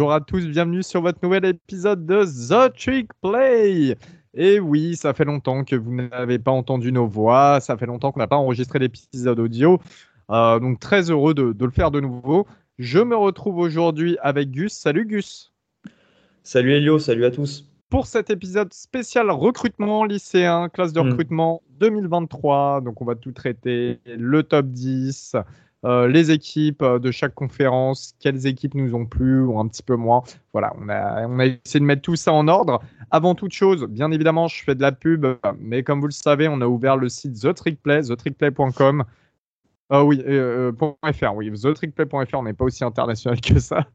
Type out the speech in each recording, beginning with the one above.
bonjour à tous, bienvenue sur votre nouvel épisode de The Trick Play. Et oui, ça fait longtemps que vous n'avez pas entendu nos voix, ça fait longtemps qu'on n'a pas enregistré l'épisode audio, euh, donc très heureux de, le faire de nouveau. Je me retrouve aujourd'hui avec Gus. Salut Gus. Salut Elio, salut à tous. Pour cet épisode spécial recrutement lycéen, classe de hmm. recrutement 2023, donc on va tout traiter, le top 10, euh, les équipes euh, de chaque conférence, quelles équipes nous ont plu ou un petit peu moins. Voilà, on a, on a essayé de mettre tout ça en ordre. Avant toute chose, bien évidemment, je fais de la pub, mais comme vous le savez, on a ouvert le site The Trickplay, thetrickplay.com. Euh, oui, euh, .fr, oui, thetrickplay.fr, on n'est pas aussi international que ça.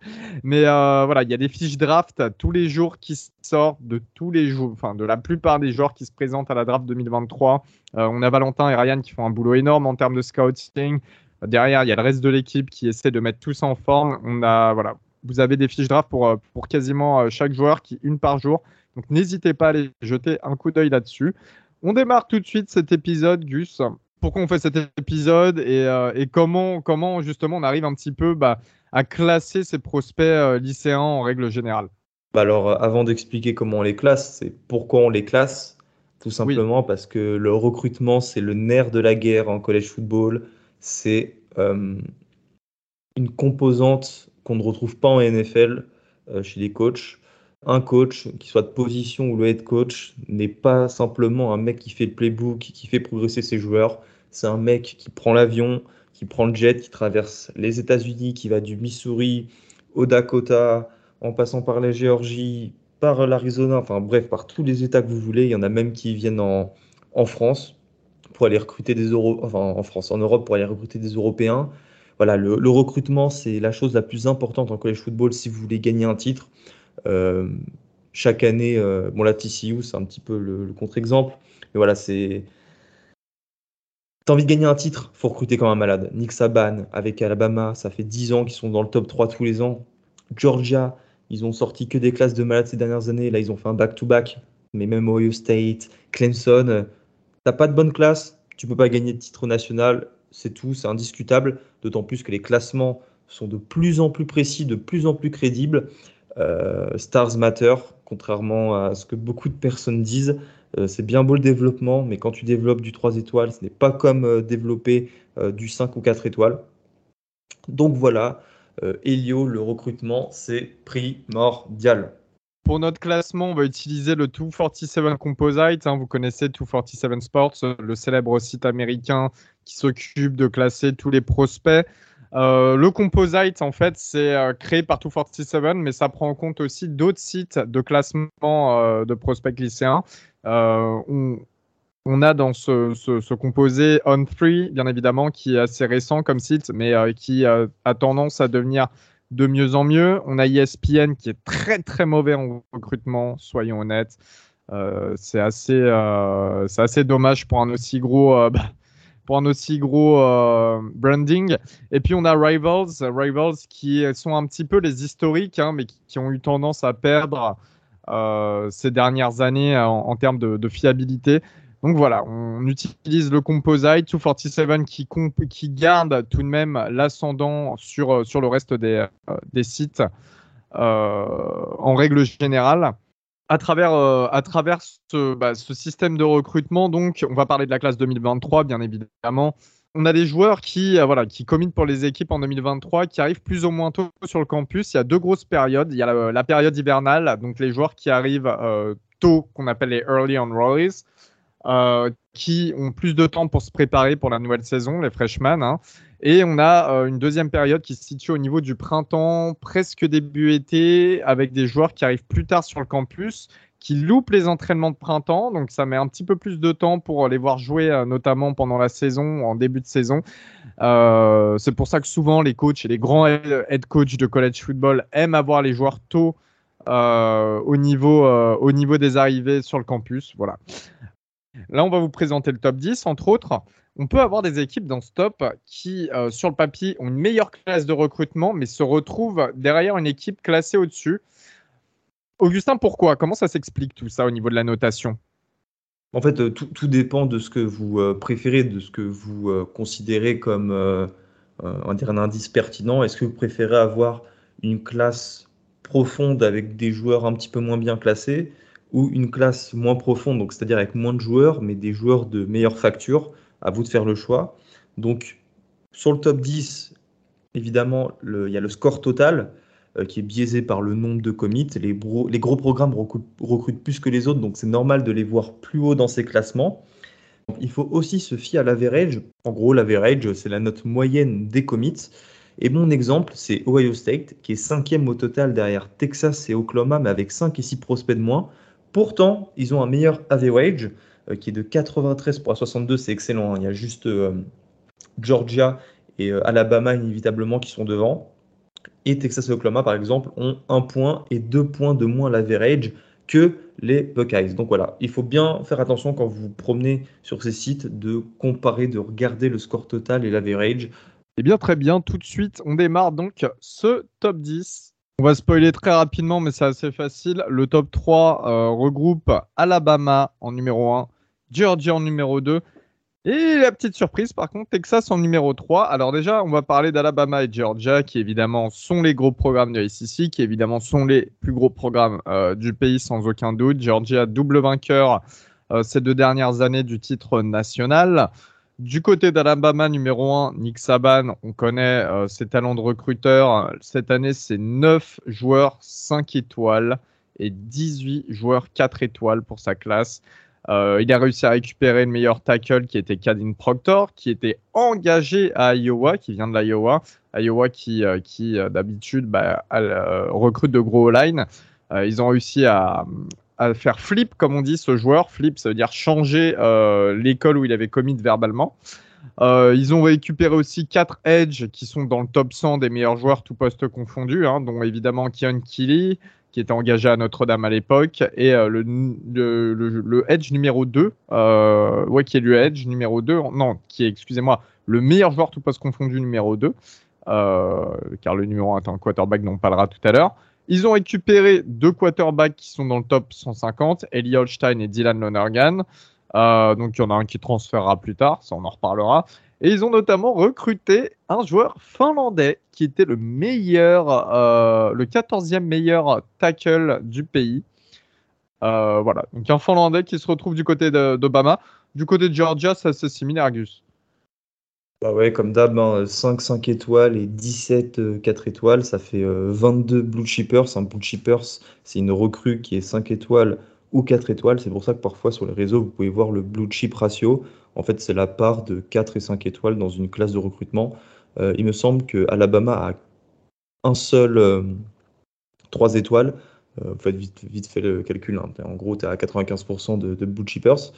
Mais voilà, il y a des fiches draft tous les jours qui sortent de tous les jours, enfin de la plupart des joueurs qui se présentent à la draft 2023. on a Valentin et Ryan qui font un boulot énorme en termes de scouting. Derrière, il y a le reste de l'équipe qui essaie de mettre tout ça en forme. On a, voilà, vous avez des fiches draft pour, euh, pour quasiment euh, chaque joueur, qui une par jour. Donc n'hésitez pas à aller jeter un coup d'œil là-dessus. On démarre tout de suite cet épisode, Gus. Pourquoi on fait cet épisode et, euh, et comment, comment justement on arrive un petit peu bah, à classer ces prospects lycéens en règle générale? Bah Alors avant d'expliquer comment on les classe, c'est pourquoi on les classe. Tout simplement parce que le recrutement, c'est le nerf de la guerre en college football c'est euh, une composante qu'on ne retrouve pas en NFL euh, chez les coachs. Un coach, qui soit de position ou le head coach, n'est pas simplement un mec qui fait le playbook, qui fait progresser ses joueurs. C'est un mec qui prend l'avion, qui prend le jet, qui traverse les États-Unis, qui va du Missouri au Dakota, en passant par la Géorgie, par l'Arizona, enfin bref, par tous les États que vous voulez. Il y en a même qui viennent en France pour aller recruter des enfin en France, en Europe pour aller recruter des Européens. Voilà, le, recrutement, c'est la chose la plus importante en college football si vous voulez gagner un titre. Euh, chaque année, euh, bon, la TCU, c'est un petit peu le, contre-exemple. Mais voilà, c'est. T'as envie de gagner un titre, faut recruter comme un malade. Nick Saban avec Alabama, ça fait 10 ans qu'ils sont dans le top 3 tous les ans. Georgia, ils ont sorti que des classes de malades ces dernières années. Là, ils ont fait un back-to-back. Mais même Ohio State, Clemson, T'as pas de bonne classe, tu peux pas gagner de titre national, c'est tout, c'est indiscutable. D'autant plus que les classements sont de plus en plus précis, de plus en plus crédibles. Euh, Stars Matter, contrairement à ce que beaucoup de personnes disent. Euh, c'est bien beau le développement, mais quand tu développes du 3 étoiles, ce n'est pas comme euh, développer du 5 ou 4 étoiles. Donc voilà, Helio, le recrutement, c'est primordial. Pour notre classement, on va utiliser le 247 Composite. Hein. vous connaissez 247 Sports, le célèbre site américain qui s'occupe de classer tous les prospects. Euh, le Composite, en fait, c'est euh, créé par 247, mais ça prend en compte aussi d'autres sites de classement euh, de prospects lycéens. On, a dans ce, ce, composé On3, bien évidemment, qui est assez récent comme site, mais qui a tendance à devenir de mieux en mieux. On a ESPN qui est très très mauvais en recrutement, soyons honnêtes. Euh, c'est assez, euh, c'est assez dommage pour un aussi gros, euh, pour un aussi gros branding. Et puis on a Rivals, Rivals qui sont un petit peu les historiques, hein, mais qui, ont eu tendance à perdre ces dernières années en, termes de fiabilité. Donc voilà, on utilise le Composite 247 qui, qui garde tout de même l'ascendant sur, euh, le reste des, euh, sites euh, en règle générale. À travers, bah, ce, système de recrutement, donc, on va parler de la classe 2023, bien évidemment. On a des joueurs qui, voilà, qui pour les équipes en 2023, qui arrivent plus ou moins tôt sur le campus. Il y a deux grosses périodes. Il y a la, période hivernale, donc les joueurs qui arrivent tôt, qu'on appelle les early enrollees. Euh, qui ont plus de temps pour se préparer pour la nouvelle saison, les freshmen. Hein. Et on a euh, une deuxième période qui se situe au niveau du printemps, presque début été, avec des joueurs qui arrivent plus tard sur le campus, qui loupent les entraînements de printemps. Donc ça met un petit peu plus de temps pour les voir jouer, euh, notamment pendant la saison, en début de saison. c'est pour ça que souvent les coachs et les grands head coachs de college football aiment avoir les joueurs tôt au, niveau, au niveau des arrivées sur le campus. Voilà. Là, on va vous présenter le top 10, entre autres. On peut avoir des équipes dans ce top qui, euh, sur le papier, ont une meilleure classe de recrutement, mais se retrouvent derrière une équipe classée au-dessus. Augustin, pourquoi? Comment ça s'explique tout ça au niveau de la notation? En fait, euh, tout, dépend de ce que vous euh, préférez, de ce que vous considérez comme un indice pertinent. Est-ce que vous préférez avoir une classe profonde avec des joueurs un petit peu moins bien classés? Ou une classe moins profonde, donc c'est-à-dire avec moins de joueurs, mais des joueurs de meilleure facture. À vous de faire le choix. Donc, sur le top 10, évidemment, il y a le score total euh, qui est biaisé par le nombre de commits. Les, les gros programmes recrutent, plus que les autres, donc c'est normal de les voir plus haut dans ces classements. Il faut aussi se fier à l'average. En gros, l'average, c'est la note moyenne des commits. Et mon exemple, c'est Ohio State, qui est cinquième au total derrière Texas et Oklahoma, mais avec 5 et 6 prospects de moins. Pourtant, ils ont un meilleur average, euh, qui est de 93 pour 62, c'est excellent. Hein. Il y a juste euh, Georgia et euh, Alabama, inévitablement, qui sont devant. Et Texas et Oklahoma, par exemple, ont un point et deux points de moins l'average que les Buckeyes. Donc voilà, il faut bien faire attention quand vous vous promenez sur ces sites de comparer, de regarder le score total et l'average. Eh bien, très bien. Tout de suite, on démarre donc ce top 10. On va spoiler très rapidement, mais c'est assez facile. Le top 3 euh, regroupe Alabama en numéro 1, Georgia en numéro 2. Et la petite surprise, par contre, Texas en numéro 3. Alors déjà, on va parler d'Alabama et Georgia, qui évidemment sont les gros programmes de SEC, qui évidemment sont les plus gros programmes euh, du pays sans aucun doute. Georgia, double vainqueur euh, ces deux dernières années du titre national. Du côté d'Alabama, numéro 1, Nick Saban, on connaît euh, ses talents de recruteur. Cette année, c'est 9 joueurs 5 étoiles et 18 joueurs 4 étoiles pour sa classe. Euh, il a réussi à récupérer le meilleur tackle qui était Cadin Proctor, qui était engagé à Iowa, qui vient de l'Iowa. Iowa qui, euh, d'habitude bah, recrute de gros line. ils ont réussi à, à faire flip, comme on dit, ce joueur. Flip, ça veut dire changer euh, l'école où il avait commis verbalement. Euh, ils ont récupéré aussi 4 Edge qui sont dans le top 100 des meilleurs joueurs, tout poste confondu, hein, dont évidemment Kian Kelly, qui était engagé à Notre-Dame à l'époque, et euh, le, le, le, Edge numéro 2, ouais, qui est le Edge numéro 2, non, qui est, excusez-moi, le meilleur joueur tout poste confondu numéro 2, car le numéro 1 est un quarterback dont on parlera tout à l'heure. Ils ont récupéré deux quarterbacks qui sont dans le top 150, Eli Holstein et Dylan Lonergan. Euh, donc il y en a un qui transférera plus tard, ça on en reparlera. Et ils ont notamment recruté un joueur finlandais qui était le meilleur, euh, le 14e meilleur tackle du pays. Euh, voilà, donc un finlandais qui se retrouve du côté d'Obama. Du côté de Georgia, ça c'est similaire, Gus. Bah ouais, comme d'hab, 5, hein, 5 étoiles et 17, 4 euh, étoiles, ça fait 22 euh, Blue Chippers. Un Blue Chippers, c'est une recrue qui est 5 étoiles ou 4 étoiles. C'est pour ça que parfois sur les réseaux, vous pouvez voir le Blue Chip ratio. En fait, c'est la part de 4 et 5 étoiles dans une classe de recrutement. Euh, il me semble que Alabama a un seul 3 étoiles. vous faites vite, vite fait le calcul. Hein. En gros, tu es à 95% de, de Blue Chippers.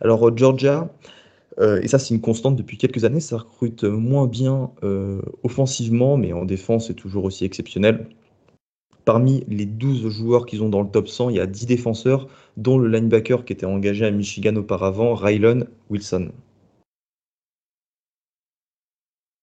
Alors, Georgia, euh, et ça, c'est une constante depuis quelques années. Ça recrute moins bien euh, offensivement, mais en défense, c'est toujours aussi exceptionnel. Parmi les 12 joueurs qu'ils ont dans le top 100, il y a 10 défenseurs, dont le linebacker qui était engagé à Michigan auparavant, Rylon Wilson.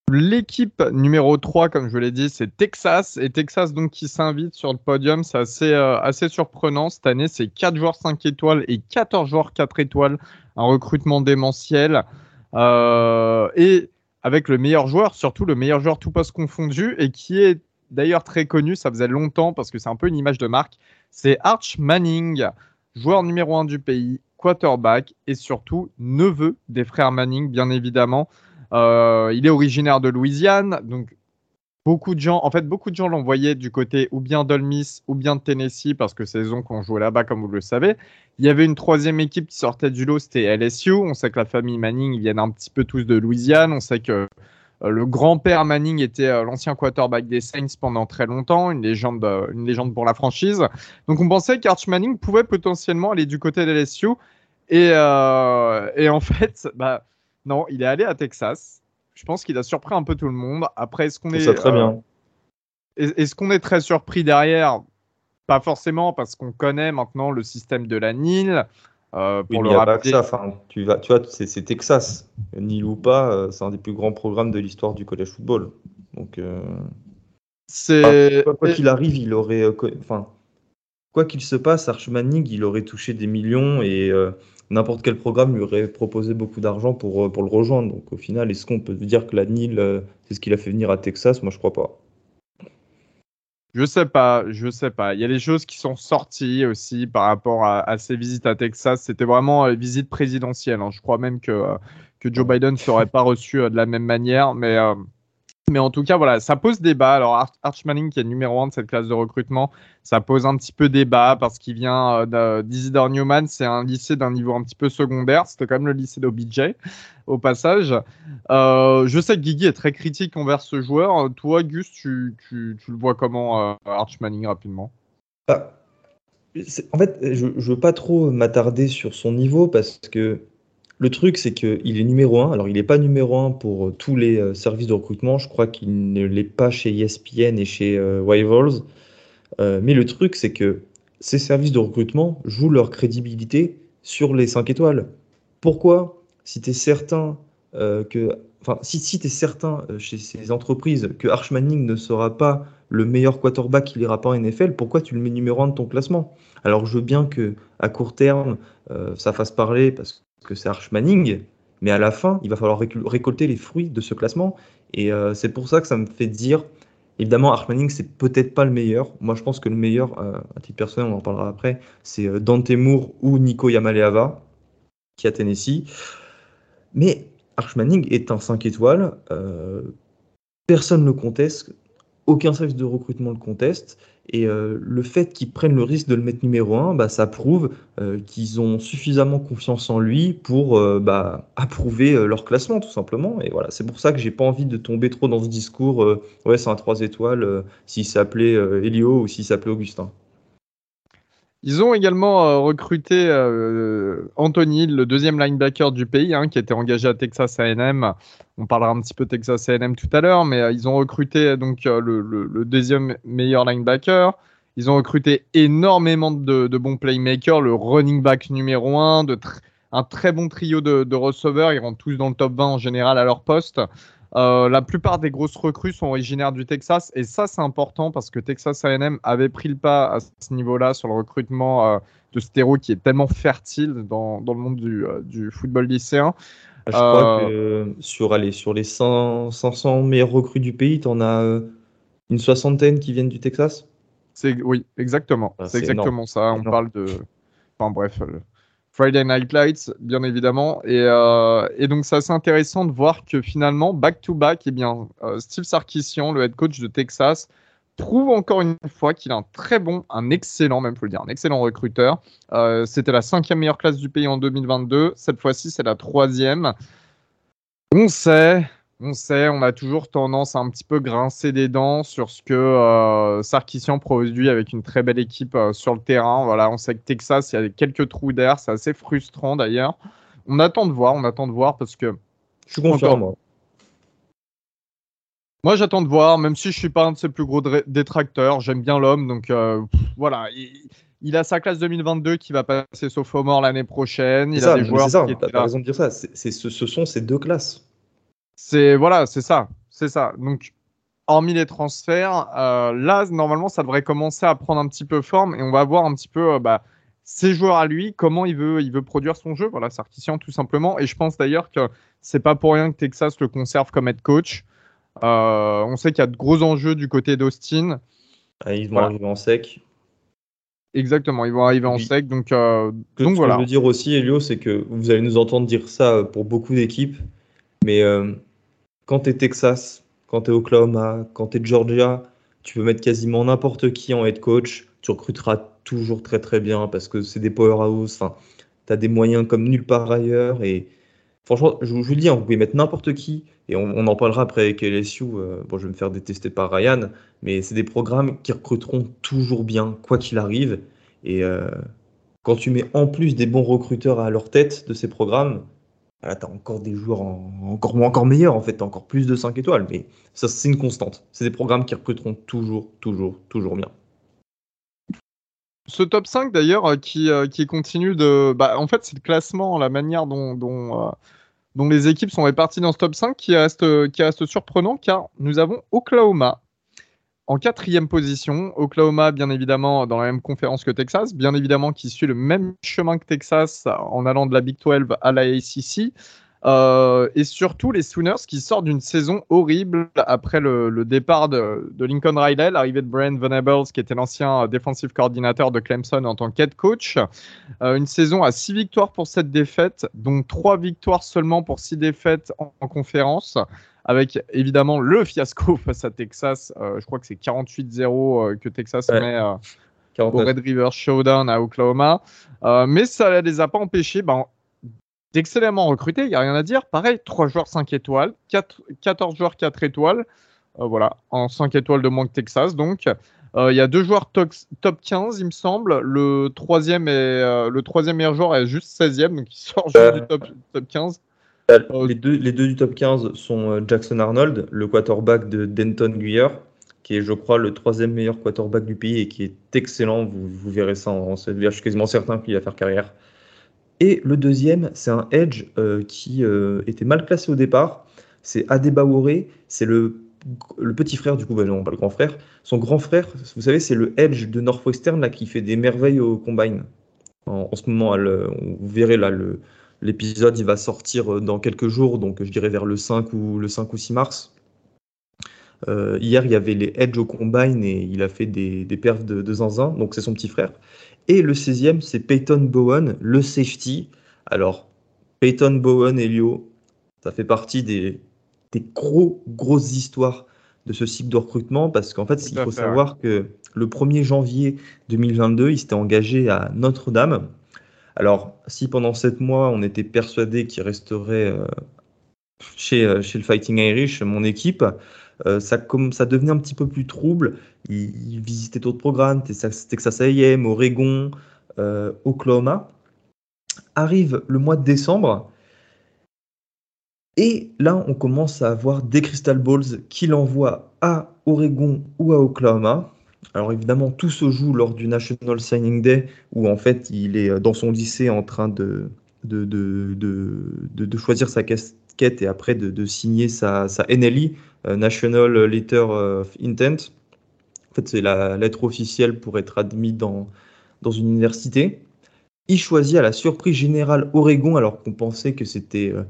L'équipe numéro 3, comme je l'ai dit, c'est Texas. Et Texas, donc, qui s'invite sur le podium, c'est assez, euh, surprenant. Cette année, c'est 4 joueurs 5 étoiles et 14 joueurs 4 étoiles. Un recrutement démentiel. Euh, et avec le meilleur joueur, surtout le meilleur joueur tout poste confondu, et qui est d'ailleurs très connu, ça faisait longtemps parce que c'est un peu une image de marque, c'est Arch Manning, joueur numéro 1 du pays, quarterback et surtout neveu des frères Manning, bien évidemment. Euh, il est originaire de Louisiane, donc beaucoup de gens, en fait, beaucoup de gens l'envoyaient du côté ou bien d'Olmis ou bien de Tennessee parce que eux qu'on jouait là-bas, comme vous le savez. Il y avait une troisième équipe qui sortait du lot, c'était LSU. On sait que la famille Manning, viennent un petit peu tous de Louisiane. On sait que euh, le grand-père Manning était euh, l'ancien quarterback des Saints pendant très longtemps, une légende, une légende pour la franchise. Donc on pensait qu'Arch Manning pouvait potentiellement aller du côté de LSU. Et, et en fait, bah, non, il est allé à Texas. Je pense qu'il a surpris un peu tout le monde. Après, est-ce qu'on est, très bien. Euh, est-ce qu'on est très surpris derrière? Pas forcément, parce qu'on connaît maintenant le système de la NIL. Euh, pour le pas que ça. Enfin, tu, vas, tu vois, c'est, Texas. NIL ou pas, euh, c'est un des plus grands programmes de l'histoire du college football. Donc, c'est quoi, qu'il arrive, il aurait, enfin, quoi qu'il se passe, Arch Manning, il aurait touché des millions et n'importe quel programme lui aurait proposé beaucoup d'argent pour, euh, pour le rejoindre. Donc au final, est-ce qu'on peut dire que la NIL, euh, c'est ce qu'il a fait venir à Texas? Moi, je crois pas. Je sais pas, je sais pas. Il y a des choses qui sont sorties aussi par rapport à, ces visites à Texas. C'était vraiment une visite présidentielle. Hein. Je crois même que, que Joe Biden ne serait pas reçu de la même manière. Mais mais en tout cas, voilà, ça pose débat. Alors, Arch Manning, qui est numéro un de cette classe de recrutement, ça pose un petit peu débat parce qu'il vient euh, d'Isidore Newman. C'est un lycée d'un niveau un petit peu secondaire. C'était quand même le lycée d'OBJ, au passage. Euh, je sais que Guigui est très critique envers ce joueur. Toi, Gus, tu, tu, le vois comment, euh, Arch Manning, rapidement? Bah, En fait, je ne veux pas trop m'attarder sur son niveau parce que le truc, c'est qu'il est numéro 1. Alors, il n'est pas numéro 1 pour euh, tous les euh, services de recrutement. Je crois qu'il ne l'est pas chez ESPN et chez euh, mais le truc, c'est que ces services de recrutement jouent leur crédibilité sur les 5 étoiles. Pourquoi? Si tu es certain que. Enfin, si, si tu es certain chez ces entreprises que Arch Manning ne sera pas le meilleur quarterback qu'il ira pas en NFL, pourquoi tu le mets numéro 1 de ton classement? Alors je veux bien que à court terme, ça fasse parler parce que c'est Arch Manning, mais à la fin, il va falloir récolter les fruits de ce classement. Et euh, c'est pour ça que ça me fait dire, évidemment, Arch Manning, c'est peut-être pas le meilleur. Moi, je pense que le meilleur, euh, à titre personnel, on en parlera après, c'est euh, Dante Moore ou Nico Yamaleava, qui a Tennessee. Mais Arch Manning est un 5 étoiles. personne ne le conteste. Aucun service de recrutement le conteste. Et euh, le fait qu'ils prennent le risque de le mettre numéro 1, bah, ça prouve euh, qu'ils ont suffisamment confiance en lui pour euh, bah, approuver leur classement, tout simplement. Et voilà, c'est pour ça que j'ai pas envie de tomber trop dans ce discours. ouais, c'est un 3 étoiles s'il s'appelait Elio ou s'il s'appelait Augustin. Ils ont également recruté Anthony, le deuxième linebacker du pays, hein, qui était engagé à Texas A&M on parlera un petit peu Texas A&M tout à l'heure, mais euh, ils ont recruté donc euh, le, deuxième meilleur linebacker. Ils ont recruté énormément de, bons playmakers, le running back numéro 1, de un très bon trio de, receveurs. Ils rentrent tous dans le top 20 en général à leur poste. Euh, la plupart des grosses recrues sont originaires du Texas et ça c'est important parce que Texas A&M avait pris le pas à ce niveau-là sur le recrutement de stéro qui est tellement fertile dans, le monde du, du football lycéen. Ah, je crois euh. que sur, allez, sur les 500 meilleurs recrues du pays, tu en as euh, une soixantaine qui viennent du Texas? Oui, exactement. Ah, c'est exactement ça. On parle de. Enfin bref, Friday Night Lights, bien évidemment. Et, euh, donc, c'est assez intéressant de voir que finalement, back-to-back, eh bien, Steve Sarkisian, le head coach de Texas, prouve encore une fois qu'il est un très bon, un excellent, même faut le dire, un excellent recruteur. Euh, c'était la cinquième meilleure classe du pays en 2022. Cette fois-ci, c'est la troisième. On sait, on sait, on a toujours tendance à un petit peu grincer des dents sur ce que euh, Sarkissian produit avec une très belle équipe euh, sur le terrain. Voilà, on sait que Texas, il y a quelques trous d'air, c'est assez frustrant d'ailleurs. On attend de voir, on attend de voir parce que. Je suis confiant, moi. Moi, j'attends de voir, même si je suis pas un de ses plus gros détracteurs. J'aime bien l'homme, donc euh, voilà. Il, a sa classe 2022 qui va passer sophomore l'année prochaine. Il a des joueurs. C'est ça. T'as raison de dire ça. C'est, ce, sont ces deux classes. C'est voilà, c'est ça, c'est ça. Donc, hormis les transferts, euh, là, normalement, ça devrait commencer à prendre un petit peu forme et on va voir un petit peu. Euh, bah, ses joueurs à lui, comment il veut, il veut produire son jeu. Voilà, Sarkisian tout simplement. Et je pense d'ailleurs que c'est pas pour rien que Texas le conserve comme head coach. Euh, on sait qu'il y a de gros enjeux du côté d'Austin. Ah, ils vont arriver en sec. Exactement, ils vont arriver en sec. Donc, euh, donc voilà. Ce que je veux dire aussi, Elio, c'est que vous allez nous entendre dire ça pour beaucoup d'équipes, mais euh, quand tu es Texas, quand tu es Oklahoma, quand tu es Georgia, tu peux mettre quasiment n'importe qui en head coach. Tu recruteras toujours très très bien parce que c'est des powerhouse. Enfin, tu as des moyens comme nulle part ailleurs. Et franchement, je vous, le dis, hein, vous pouvez mettre n'importe qui et on, en parlera après avec LSU. Euh, bon, je vais me faire détester par Ryan, mais c'est des programmes qui recruteront toujours bien, quoi qu'il arrive. Et euh, quand tu mets en plus des bons recruteurs à leur tête de ces programmes, tu as encore des joueurs encore, encore meilleurs, en fait, encore plus de 5 étoiles. Mais ça, c'est une constante. C'est des programmes qui recruteront toujours, toujours, toujours bien. Ce top 5 d'ailleurs euh, qui, qui continue de. Bah, en fait, c'est le classement, la manière dont, dont les équipes sont réparties dans ce top 5 qui reste, qui reste surprenant car nous avons Oklahoma en quatrième position. Oklahoma, bien évidemment, dans la même conférence que Texas, bien évidemment, qui suit le même chemin que Texas en allant de la Big 12 à la ACC. Euh, et surtout les Sooners qui sortent d'une saison horrible après le, départ de, Lincoln Riley, l'arrivée de Brian Venables, qui était l'ancien defensive coordinateur de Clemson en tant qu'head coach. Euh, une saison à 6 victoires pour cette défaite, dont 3 victoires seulement pour 6 défaites en, conférence, avec évidemment le fiasco face à Texas. Euh, je crois que c'est 48-0 que Texas met au Red River Showdown à Oklahoma. mais ça ne les a pas empêchés. Ben, excellemment recruté, il n'y a rien à dire. Pareil, 3 joueurs 5 étoiles, 4, 14 joueurs 4 étoiles. Euh, voilà, en 5 étoiles de moins que Texas. Donc, euh, il y a deux joueurs top, 15, il me semble. Le troisième, est, euh, le troisième meilleur joueur est juste 16e, donc il sort juste du top, top 15. Les deux, les deux du top 15 sont Jackson Arnold, le quarterback de Denton Guyer, qui est, je crois, le troisième meilleur quarterback du pays et qui est excellent. Vous, vous verrez ça en, en Je suis quasiment certain qu'il va faire carrière. Et le deuxième, c'est un edge euh, qui euh, était mal classé au départ. C'est Adebaore, c'est le, le, petit frère, du coup, bah non, pas le grand frère. Son grand frère, vous savez, c'est le edge de Northwestern là, qui fait des merveilles au combine. En, ce moment, vous verrez là, l'épisode, il va sortir euh, dans quelques jours, donc je dirais vers le 5 ou, le 5 ou 6 mars. hier, il y avait les Edge au combine et il a fait des, des perfs de, de zinzin, donc c'est son petit frère. Et le 16e, c'est Peyton Bowen, le safety. Alors, Peyton Bowen, Elio, ça fait partie des, gros, grosses histoires de ce cycle de recrutement parce qu'en fait, il faut savoir que le 1er janvier 2022, il s'était engagé à Notre-Dame. Alors, si pendant 7 mois, on était persuadé qu'il resterait euh, chez, euh, chez le Fighting Irish, mon équipe, euh, ça, comme, ça devenait un petit peu plus trouble. Il, visitait d'autres programmes, Texas A&M, Oregon, Oklahoma. Arrive le mois de décembre, et là, on commence à avoir des Crystal Balls qu'il envoie à Oregon ou à Oklahoma. Alors évidemment, tout se joue lors du National Signing Day, où en fait, il est dans son lycée en train de, de, de, de choisir sa casquette et après de, signer sa, sa NLI, euh, National Letter of Intent. En fait, c'est la lettre officielle pour être admis dans, dans une université. Il choisit à la surprise générale Oregon, alors qu'on pensait que c'était euh,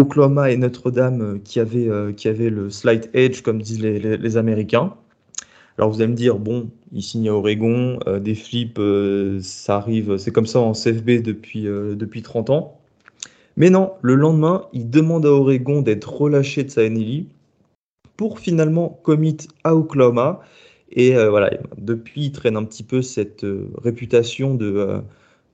Oklahoma et Notre-Dame euh, qui avaient, qui avaient le slight edge, comme disent les, Américains. Alors vous allez me dire, bon, il signe à Oregon, des flips, ça arrive, c'est comme ça en CFB depuis, depuis 30 ans. Mais non, le lendemain, il demande à Oregon d'être relâché de sa NLI pour finalement commit à Oklahoma. Et euh, voilà, depuis, il traîne un petit peu cette euh, réputation euh,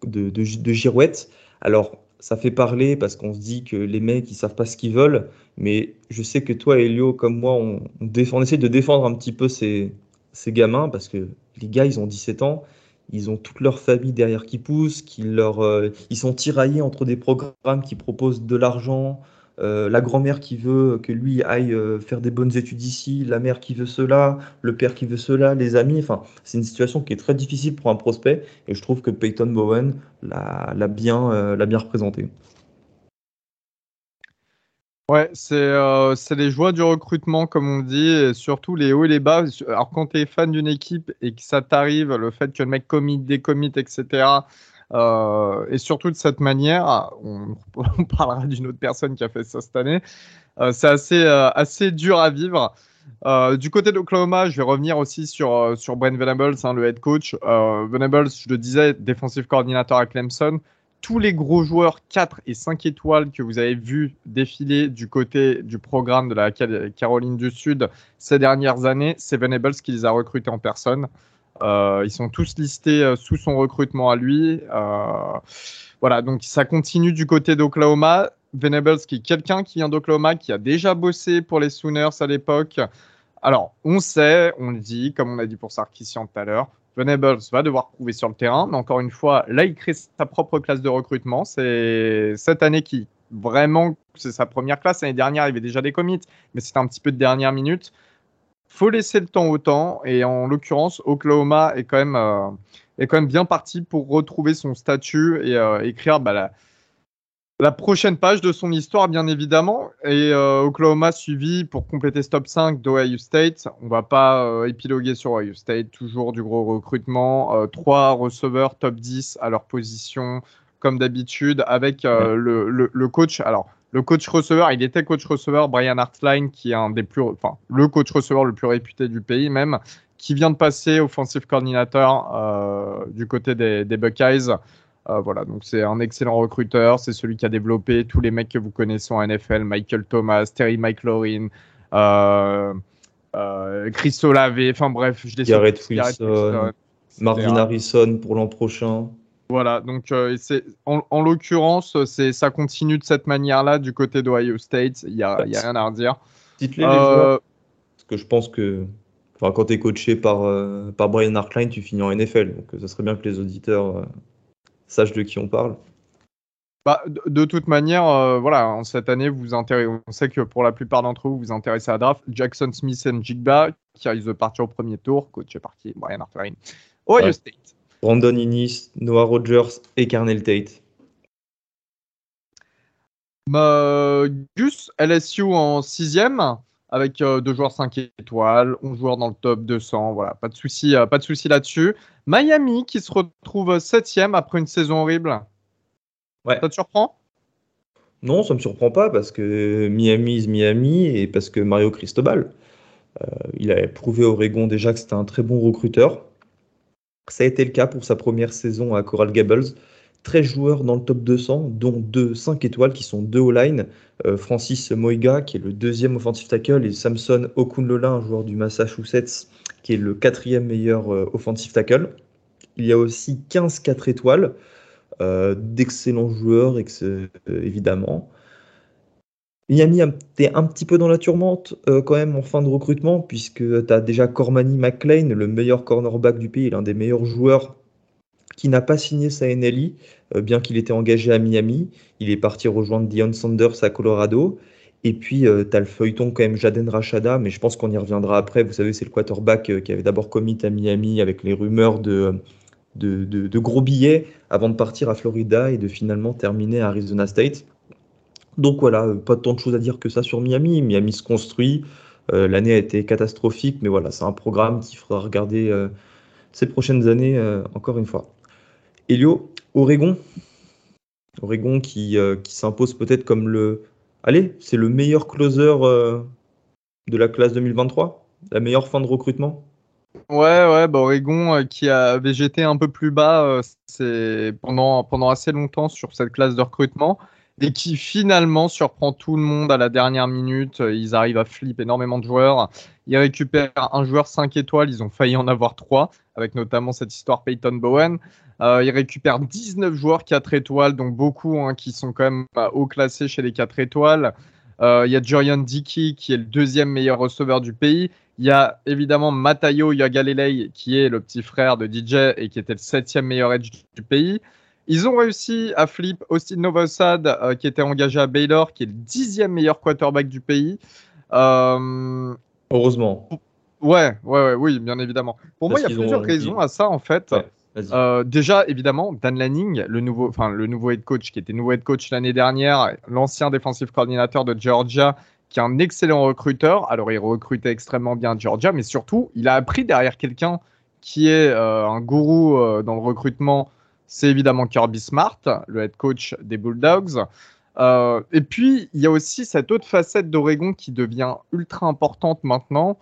de, de, girouette. Alors, ça fait parler parce qu'on se dit que les mecs, ils savent pas ce qu'ils veulent. Mais je sais que toi, Elio, comme moi, on, on, essaie de défendre un petit peu ces, ces gamins parce que les gars, ils ont 17 ans ils ont toute leur famille derrière qui pousse, qui leur, euh, ils sont tiraillés entre des programmes qui proposent de l'argent, euh, la grand-mère qui veut que lui aille euh, faire des bonnes études ici, la mère qui veut cela, le père qui veut cela, les amis. Enfin, c'est une situation qui est très difficile pour un prospect et je trouve que Peyton Bowen l'a bien, bien représenté. Ouais, c'est euh, les joies du recrutement, comme on dit, et surtout les hauts et les bas. Alors, quand tu es fan d'une équipe et que ça t'arrive, le fait que le mec commit, décommit, etc., euh, et surtout de cette manière, on, parlera d'une autre personne qui a fait ça cette année, euh, c'est assez, euh, assez dur à vivre. Euh, du côté d'Oklahoma, je vais revenir aussi sur, sur Brent Venables, hein, le head coach. Venables, je le disais, défensif coordinateur à Clemson tous les gros joueurs 4 et 5 étoiles que vous avez vus défiler du côté du programme de la Caroline du Sud ces dernières années, c'est Venables qui les a recrutés en personne. Euh, ils sont tous listés euh, sous son recrutement à lui. Euh, voilà, donc ça continue du côté d'Oklahoma. Venables, qui est quelqu'un qui vient d'Oklahoma, qui a déjà bossé pour les Sooners à l'époque. Alors, on sait, on le dit, comme on a dit pour Sarkisian tout à l'heure, Venables va devoir prouver sur le terrain, mais encore une fois, là, il crée sa propre classe de recrutement. C'est cette année qui vraiment, c'est sa première classe. L'année dernière, il y avait déjà des commits, mais c'était un petit peu de dernière minute. Faut laisser le temps au temps, et en l'occurrence, Oklahoma est quand même, euh, est quand même bien parti pour retrouver son statut et euh, écrire la, la prochaine page de son histoire, bien évidemment. Et euh, Oklahoma suivi pour compléter ce top 5 d'Ohio State. On va pas euh, épiloguer sur Ohio State, toujours du gros recrutement. Euh, trois receveurs top 10 à leur position. comme d'habitude, avec le, le, coach. Alors, le coach receveur, il était coach receveur, Brian Hartline, qui est un des plus, enfin, le coach receveur le plus réputé du pays même, qui vient de passer offensive coordinator euh, du côté des, Buckeyes. Euh, voilà, donc c'est un excellent recruteur. C'est celui qui a développé tous les mecs que vous connaissez en NFL Michael Thomas, Terry McLaurin, euh, euh Chris Olave. Enfin bref, je les Garrett Wilson, Marvin Harrison pour l'an prochain. Voilà, donc c'est en, l'occurrence, c'est ça continue de cette manière-là du côté d'Ohio State. Il n'y a, y a rien à redire. Dites-les les joueurs. Parce que je pense que quand tu es coaché par, euh, par Brian Hartline, tu finis en NFL. Donc, ça serait bien que les auditeurs euh, sachent de qui on parle. Bah, de, toute manière, euh, voilà, en cette année, vous intéressez, on sait que pour la plupart d'entre vous, vous vous intéressez à draft. Jackson Smith et Jigba, qui arrivent de partir au premier tour, coach est parti, Brian Hartline. Ohio State. Brandon Innis, Noah Rogers et Carnell Tate. Gus, LSU en sixième avec euh, deux joueurs 5 étoiles, 11 joueurs dans le top 200. Voilà, pas de souci, euh, pas de souci là-dessus. Miami qui se retrouve septième après une saison horrible. Ouais. Ça te surprend? Non, ça me surprend pas parce que Miami is Miami et parce que Mario Cristobal, euh, il a prouvé au Oregon déjà que c'était un très bon recruteur. Ça a été le cas pour sa première saison à Coral Gables. 13 joueurs dans le top 200, dont deux 5 étoiles qui sont deux all-line. Euh, Francis Moiga, qui est le deuxième offensive tackle, et Samson Okunlola, un joueur du Massachusetts, qui est le quatrième meilleur euh, offensive tackle. Il y a aussi 15 4 étoiles, euh, d'excellents joueurs, évidemment. Miami était un petit peu dans la tourmente quand même en fin de recrutement, puisque tu as déjà Cormany McLean, le meilleur cornerback du pays, l'un des meilleurs joueurs qui n'a pas signé sa NLI, euh, bien qu'il était engagé à Miami. Il est parti rejoindre Dion Sanders à Colorado. Et puis, euh, tu as le feuilleton quand même Jaden Rachada, mais je pense qu'on y reviendra après. Vous savez, c'est le quarterback euh, qui avait d'abord commit à Miami avec les rumeurs de, gros billets avant de partir à Florida et de finalement terminer à Arizona State. Donc voilà, pas tant de choses à dire que ça sur Miami. Miami se construit. L'année a été catastrophique, mais voilà, c'est un programme qui fera regarder ces prochaines années encore une fois. Elio, Oregon. Oregon qui, euh, qui s'impose peut-être comme le. Allez, c'est le meilleur closer euh, de la classe 2023 La meilleure fin de recrutement Ouais, ouais, bah Oregon euh, qui a végété un peu plus bas c'est pendant, pendant assez longtemps sur cette classe de recrutement et qui finalement surprend tout le monde à la dernière minute. Ils arrivent à flip énormément de joueurs. Ils récupèrent un joueur 5 étoiles, ils ont failli en avoir 3, avec notamment cette histoire Peyton Bowen. Euh, il récupère 19 joueurs 4 étoiles, donc beaucoup hein, qui sont quand même haut classés chez les 4 étoiles. Euh, il y a Jorian Dickey qui est le deuxième meilleur receveur du pays. Il y a évidemment Matayo Yagalelei qui est le petit frère de DJ et qui était le septième meilleur edge du pays. Ils ont réussi à flip Austin Novosad euh, qui était engagé à Baylor, qui est le dixième meilleur quarterback du pays. Heureusement. Ouais, ouais, ouais, oui, bien évidemment. Pour moi, il y a plusieurs raisons à ça en fait. Euh, déjà, évidemment, Dan Lanning, le nouveau, enfin le nouveau head coach qui était nouveau head coach l'année dernière, l'ancien défensif coordinateur de Georgia, qui est un excellent recruteur. Alors, il recrutait extrêmement bien Georgia, mais surtout, il a appris derrière quelqu'un qui est euh, un gourou euh, dans le recrutement. C'est évidemment Kirby Smart, le head coach des Bulldogs. et puis, il y a aussi cette autre facette d'Oregon qui devient ultra importante maintenant.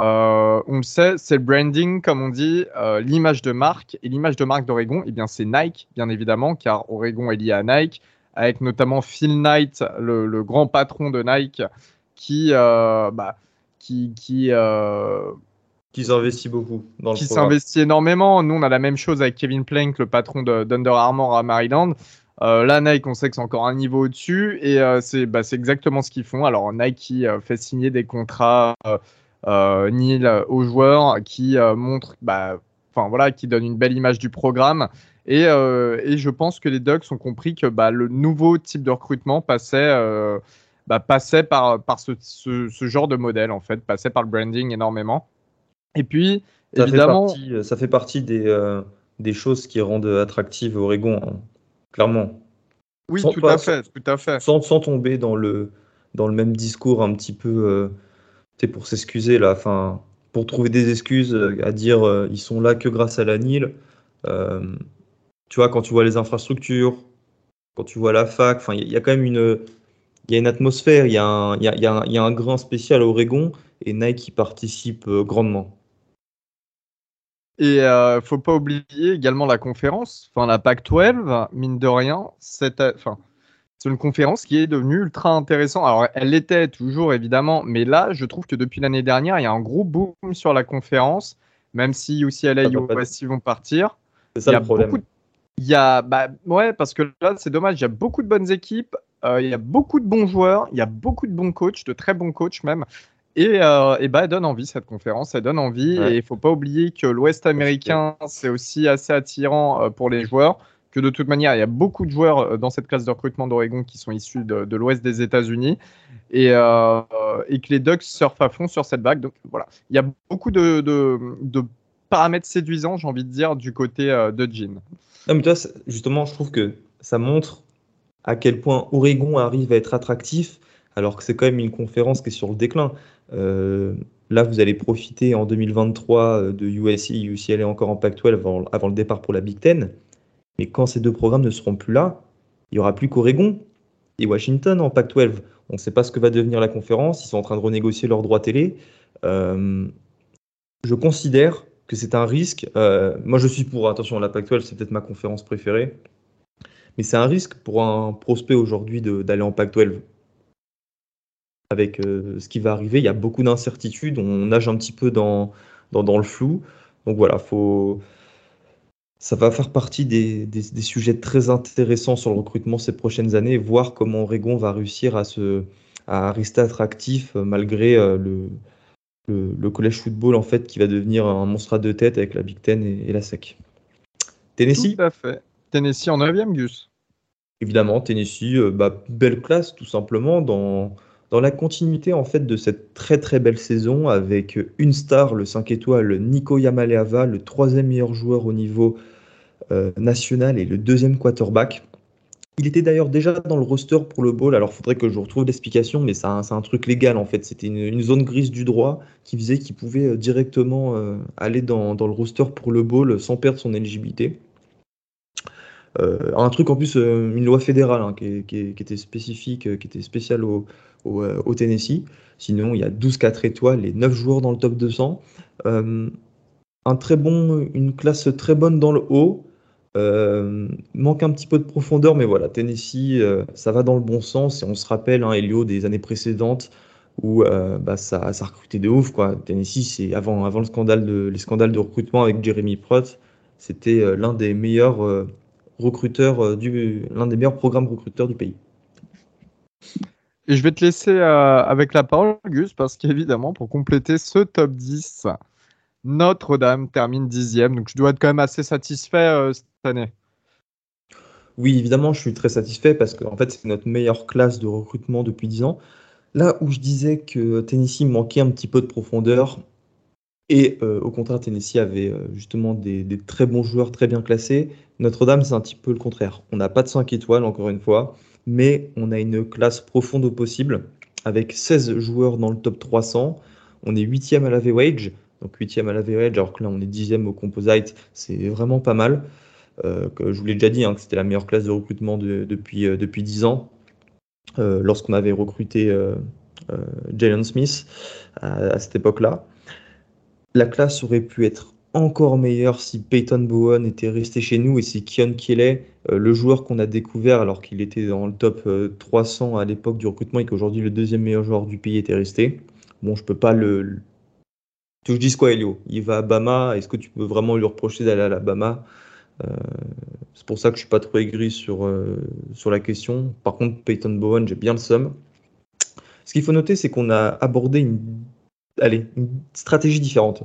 Euh, on le sait, c'est le branding, comme on dit, euh, l'image de marque. Et l'image de marque d'Oregon, eh bien, c'est Nike, bien évidemment, car Oregon est lié à Nike, avec notamment Phil Knight, le, grand patron de Nike, qui, euh, bah, qui, qui, qui s'investit beaucoup dans le Qui s'investit énormément. Nous, on a la même chose avec Kevin Plank, le patron d'Under Armour à Maryland. là, Nike, on sait que c'est encore un niveau au-dessus et bah, c'est exactement ce qu'ils font. Alors, Nike fait signer des contrats euh, Neil aux joueurs qui euh, montre, bah, enfin voilà, qui donne une belle image du programme. Et, euh, et, je pense que les Ducks ont compris que bah, le nouveau type de recrutement passait, bah, passait par, par ce, ce, genre de modèle, en fait, passait par le branding énormément. Et puis, ça évidemment. Fait partie, ça fait partie des, des choses qui rendent attractive Oregon, hein, clairement. Oui, tout, à fait, tout à fait. Sans, sans, tomber dans le, dans le même discours un petit peu pour s'excuser là, enfin, pour trouver des excuses euh, à dire euh, ils sont là que grâce à la Nil. Euh, tu vois, quand tu vois les infrastructures, quand tu vois la fac, il y, a quand même une, y a une atmosphère, il y, y, y, a un grain spécial à Oregon et Nike y participe grandement. Et il euh, faut pas oublier également la conférence, enfin la PAC 12, mine de rien, c'est enfin, une conférence qui est devenue ultra intéressante. Alors elle l'était toujours évidemment, mais là je trouve que depuis l'année dernière, il y a un gros boom sur la conférence, même si UCLA et USC vont partir. C'est ça le problème. Il y a, bah, ouais, parce que là c'est dommage, il y a beaucoup de bonnes équipes, euh, il y a beaucoup de bons joueurs, il y a beaucoup de bons coachs, de très bons coachs même. Et, euh, et, bah, elle donne envie cette conférence, elle donne envie. Et il faut pas oublier que l'Ouest américain, c'est aussi assez attirant euh, pour les joueurs. De toute manière, il y a beaucoup de joueurs euh, dans cette classe de recrutement d'Oregon qui sont issus de, l'Ouest des États-Unis et, euh, et, que les Ducks surfent à fond sur cette vague. Donc voilà, il y a beaucoup de, paramètres séduisants, j'ai envie de dire, du côté de Jean. Non, mais toi, justement, je trouve que ça montre à quel point Oregon arrive à être attractif alors que c'est quand même une conférence qui est sur le déclin. Euh, là, vous allez profiter en 2023 euh, de USC, UCLA encore en Pac-12 avant, avant, le départ pour la Big Ten. Mais quand ces deux programmes ne seront plus là, il n'y aura plus qu'Oregon et Washington en Pac-12. On ne sait pas ce que va devenir la conférence. Ils sont en train de renégocier leurs droits télé. Euh, je considère que c'est un risque. moi, je suis pour. Attention, la Pac-12, c'est peut-être ma conférence préférée. Mais c'est un risque pour un prospect aujourd'hui d'aller en Pac-12 avec euh, ce qui va arriver. Il y a beaucoup d'incertitudes. On nage un petit peu dans, dans, le flou. Donc voilà, faut... ça va faire partie des, des, sujets très intéressants sur le recrutement ces prochaines années, voir comment Oregon va réussir à, se, à rester attractif euh, malgré euh, le, le, collège football en fait qui va devenir un monstre à deux têtes avec la Big Ten et, la SEC. Tennessee? Tout à fait. Tennessee en 9e, Gus Évidemment, Tennessee, bah, belle classe tout simplement dans dans la continuité en fait de cette très très belle saison avec une star, le 5 étoiles Nico Yamaleava, le troisième meilleur joueur au niveau euh, national et le deuxième quarterback. Il était d'ailleurs déjà dans le roster pour le bowl, alors faudrait que je retrouve l'explication, mais c'est un, truc légal en fait. C'était une, zone grise du droit qui faisait qu'il pouvait euh, directement euh, aller dans, le roster pour le bowl sans perdre son éligibilité. un truc en plus, une loi fédérale hein, qui, était spécifique, qui était spéciale au, euh, au, Tennessee. Sinon, il y a 12-4 étoiles et 9 joueurs dans le top 200. Euh, une classe très bonne dans le haut. Euh, manque un petit peu de profondeur, mais voilà, Tennessee, ça va dans le bon sens. Et on se rappelle, hein, Elio, des années précédentes où bah, ça, ça recrutait de ouf. Quoi. Tennessee, c'est avant, avant le scandale de, les scandales de recrutement avec Jeremy Prott, c'était l'un des meilleurs recruteurs, du, l'un des meilleurs programmes recruteurs du pays. Et je vais te laisser euh, avec la parole, Gus, parce qu'évidemment, pour compléter ce top 10, Notre-Dame termine dixième. Donc, je dois être quand même assez satisfait euh, cette année. Oui, évidemment, je suis très satisfait parce qu'en fait, c'est notre meilleure classe de recrutement depuis 10 ans. Là où je disais que Tennessee manquait un petit peu de profondeur, et euh, au contraire, Tennessee avait justement des, des, très bons joueurs très bien classés, Notre-Dame, c'est un petit peu le contraire. On n'a pas de 5 étoiles, encore une fois mais on a une classe profonde au possible avec 16 joueurs dans le top 300. On est 8e à la V-Wage, donc 8e à la V-Wage, alors que là on est 10e au Composite, c'est vraiment pas mal. Euh, je vous l'ai déjà dit, hein, que c'était la meilleure classe de recrutement depuis, euh, depuis 10 ans, euh, lorsqu'on avait recruté Jalen Smith à cette époque-là. La classe aurait pu être encore meilleur si Peyton Bowen était resté chez nous et si Kion Kelly, le joueur qu'on a découvert alors qu'il était dans le top 300 euh, à l'époque du recrutement et qu'aujourd'hui le deuxième meilleur joueur du pays était resté. Bon, je peux pas le. Tu dis quoi, Elio Il va à Bama. Est-ce que tu peux vraiment lui reprocher d'aller à Bama? Euh, C'est pour ça que je suis pas trop aigri sur, sur la question. Par contre, Peyton Bowen, j'ai bien le somme. Ce qu'il faut noter, c'est qu'on a abordé une, allez, une stratégie différente.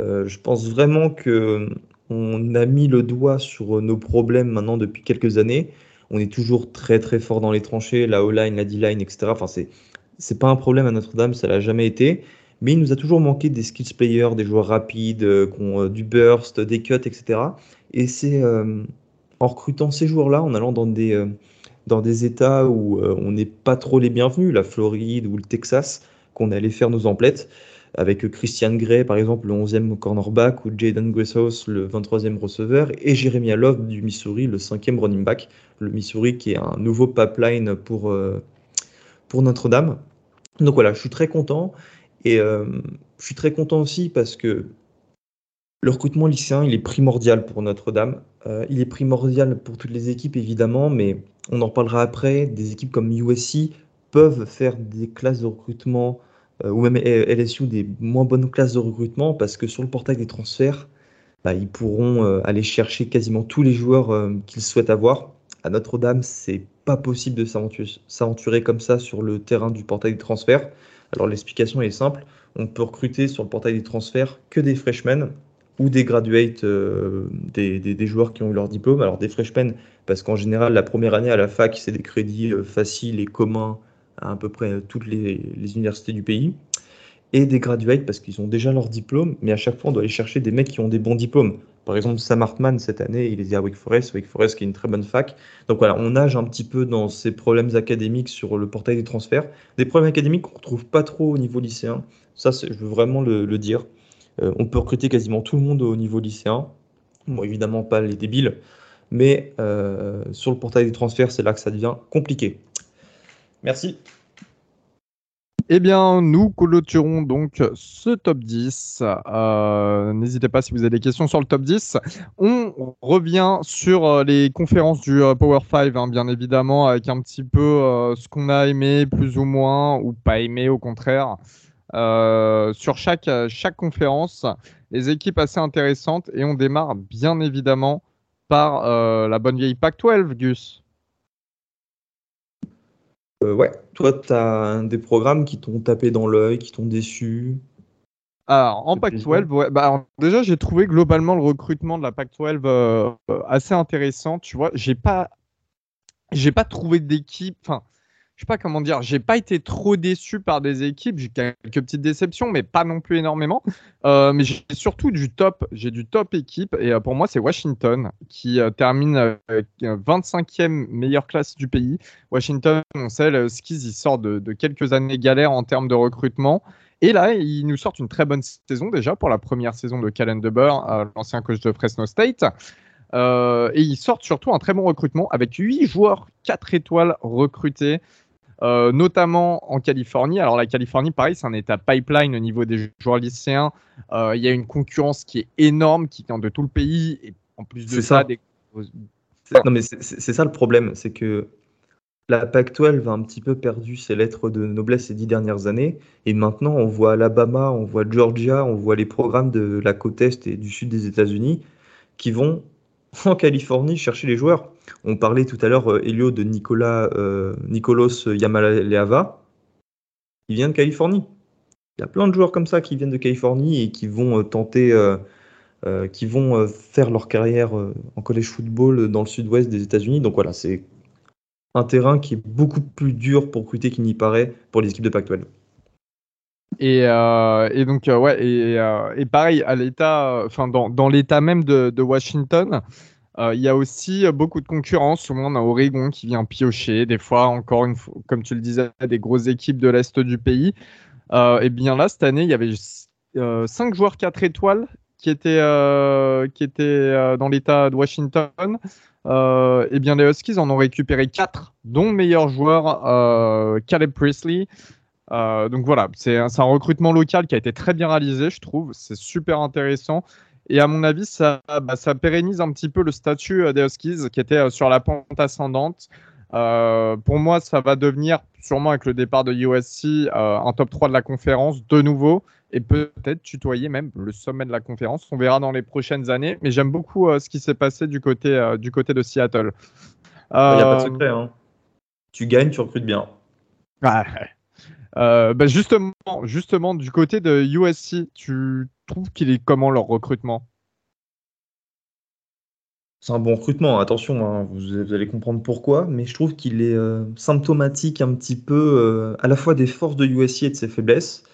Euh, je pense vraiment que on a mis le doigt sur nos problèmes maintenant depuis quelques années. On est toujours très très fort dans les tranchées, la O-line, la D-line, etc. Enfin, c'est c'est pas un problème à Notre-Dame, ça l'a jamais été. Mais il nous a toujours manqué des skills players, des joueurs rapides, euh, euh, du burst, des cuts, etc. Et c'est en recrutant ces joueurs-là, en allant dans des, dans des États où on n'est pas trop les bienvenus, la Floride ou le Texas, qu'on allait faire nos emplettes. Avec Christian Gray, par exemple, le 11e cornerback, ou Jaden Gresshouse, le 23e receveur, et Jeremy Love du Missouri, le 5e running back. Le Missouri qui est un nouveau pipeline pour, euh, pour Notre-Dame. Donc voilà, je suis très content. Et euh, je suis très content aussi parce que le recrutement lycéen, il est primordial pour Notre-Dame. Euh, il est primordial pour toutes les équipes, évidemment, mais on en reparlera après. Des équipes comme USC peuvent faire des classes de recrutement, ou même LSU, des moins bonnes classes de recrutement, parce que sur le portail des transferts, bah, ils pourront euh, aller chercher quasiment tous les joueurs qu'ils souhaitent avoir. À Notre-Dame, c'est pas possible de s'aventurer comme ça sur le terrain du portail des transferts. Alors l'explication est simple, on peut recruter sur le portail des transferts que des freshmen ou des graduates, euh, des, joueurs qui ont eu leur diplôme. Alors des freshmen, parce qu'en général, la première année à la fac, c'est des crédits euh, faciles et communs à peu près toutes les, universités du pays. Et des graduates, parce qu'ils ont déjà leur diplôme, mais à chaque fois, on doit aller chercher des mecs qui ont des bons diplômes. Par exemple, Sam Hartman, cette année, il est à Wake Forest, Wake Forest qui est une très bonne fac. Donc voilà, on nage un petit peu dans ces problèmes académiques sur le portail des transferts. Des problèmes académiques qu'on ne retrouve pas trop au niveau lycéen. Ça, je veux vraiment le dire. Euh, on peut recruter quasiment tout le monde au niveau lycéen. Bon, évidemment pas les débiles, mais euh, sur le portail des transferts, c'est là que ça devient compliqué. Merci. Eh bien, nous clôturons donc ce top 10. Euh, n'hésitez pas si vous avez des questions sur le top 10. On revient sur les conférences du Power 5, hein, bien évidemment, avec un petit peu ce qu'on a aimé, plus ou moins, ou pas aimé au contraire. Euh, sur chaque, chaque conférence, les équipes assez intéressantes. Et on démarre bien évidemment par euh, la bonne vieille Pac-12, Gus. Euh, ouais, toi, tu as des programmes qui t'ont tapé dans l'œil, qui t'ont déçu? Alors, en Pac-12, bah, déjà, j'ai trouvé globalement le recrutement de la Pac-12 assez intéressant. Tu vois, j'ai pas, j'ai pas trouvé d'équipe. Enfin, je sais pas comment dire, j'ai pas été trop déçu par des équipes, j'ai quelques petites déceptions, mais pas non plus énormément. Euh, mais j'ai surtout du top, j'ai du top équipe, et euh, pour moi c'est Washington qui euh, termine 25e meilleure classe du pays. Washington, on sait, le skis, il sort de, quelques années galères en termes de recrutement. Et là, ils nous sortent une très bonne saison déjà pour la première saison de Callan Deber, l'ancien coach de Fresno State. et ils sortent surtout un très bon recrutement avec 8 joueurs 4 étoiles recrutés. Euh, notamment en Californie. Alors la Californie, pareil, c'est un état pipeline au niveau des joueurs lycéens. Euh, il y a une concurrence qui est énorme, qui vient de tout le pays, et en plus de ça, Des... Non mais c'est ça le problème, c'est que la Pac-12 a un petit peu perdu ses lettres de noblesse ces dix dernières années, et maintenant on voit Alabama, on voit Georgia, on voit les programmes de la côte est et du sud des États-Unis qui vont en Californie chercher les joueurs. On parlait tout à l'heure, euh, Elio, de Nicolas, euh, Nicolos Yamaleava. Il vient de Californie. Il y a plein de joueurs comme ça qui viennent de Californie et qui vont euh, tenter, qui vont faire leur carrière en college football dans le sud-ouest des États-Unis. Donc voilà, c'est un terrain qui est beaucoup plus dur pour recruter qu'il n'y paraît pour les équipes de Pac-12. Et, donc ouais et, pareil à l'état enfin dans, dans l'état même de, Washington euh, il y a aussi euh, beaucoup de concurrence. Souvent, on a Oregon qui vient piocher. Des fois, encore une fois, comme tu le disais, des grosses équipes de l'Est du pays. Euh, et bien là, cette année, il y avait 5 joueurs 4 étoiles qui étaient, qui étaient dans l'État de Washington. et bien les Huskies en ont récupéré 4, dont le meilleur joueur, Caleb Priestley. Donc voilà, c'est un, un recrutement local qui a été très bien réalisé, je trouve. C'est super intéressant. Et à mon avis, ça, bah, ça pérennise un petit peu le statut euh, des Huskies qui était euh, sur la pente ascendante. Euh, pour moi, ça va devenir, sûrement avec le départ de USC, un top 3 de la conférence de nouveau et peut-être tutoyer même le sommet de la conférence. On verra dans les prochaines années. Mais j'aime beaucoup ce qui s'est passé du côté, du côté de Seattle. Il n'y a pas de secret. Hein. Tu gagnes, tu recrutes bien. Bah justement, justement, du côté de USC, tu trouve qu'il est comment leur recrutement? C'est un bon recrutement, attention, hein, vous, allez comprendre pourquoi, mais je trouve qu'il est euh, symptomatique un petit peu euh, à la fois des forces de USC et de ses faiblesses.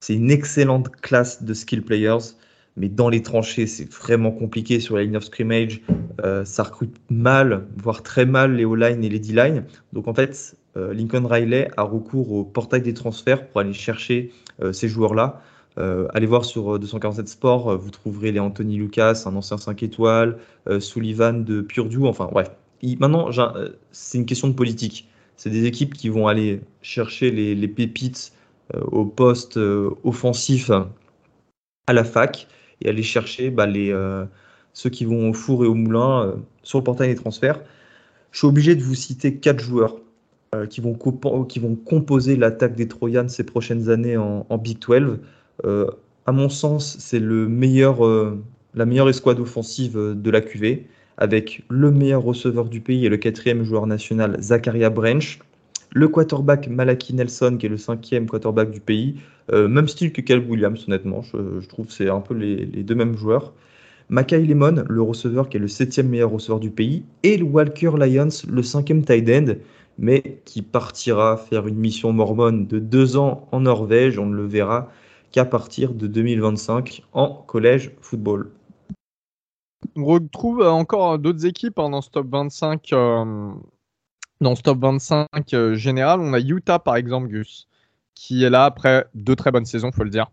C'est une excellente classe de skill players, mais dans les tranchées, c'est vraiment compliqué sur la ligne of scrimmage. Euh, ça recrute mal, voire très mal les O-line et les D-line. Donc en fait, Lincoln Riley a recours au portail des transferts pour aller chercher ces joueurs-là. allez voir sur 247 Sport, vous trouverez les Anthony Lucas, un ancien 5 étoiles, Sullivan de Purdue, enfin bref. maintenant, c'est une question de politique. C'est des équipes qui vont aller chercher les, pépites au poste offensif à la fac et aller chercher bah, ceux qui vont au four et au moulin sur le portail des transferts. Je suis obligé de vous citer quatre joueurs euh, qui, vont composer l'attaque des Troyans ces prochaines années en, Big 12. Euh, à mon sens, c'est euh, la meilleure escouade offensive de la QV, avec le meilleur receveur du pays et le quatrième joueur national, Zakaria Branch. Le quarterback Malaki Nelson, qui est le cinquième quarterback du pays. même style que Caleb Williams, honnêtement. Je, trouve que c'est un peu les, deux mêmes joueurs. Mackay Lemon, le receveur qui est le septième meilleur receveur du pays, et Walker Lyons, le cinquième tight end, mais qui partira faire une mission mormone de deux ans en Norvège. On ne le verra qu'à partir de 2025 en collège football. On retrouve encore d'autres équipes hein, dans ce top 25. Euh, dans ce top 25 euh, général, on a Utah par exemple, Gus, qui est là après deux très bonnes saisons, faut le dire.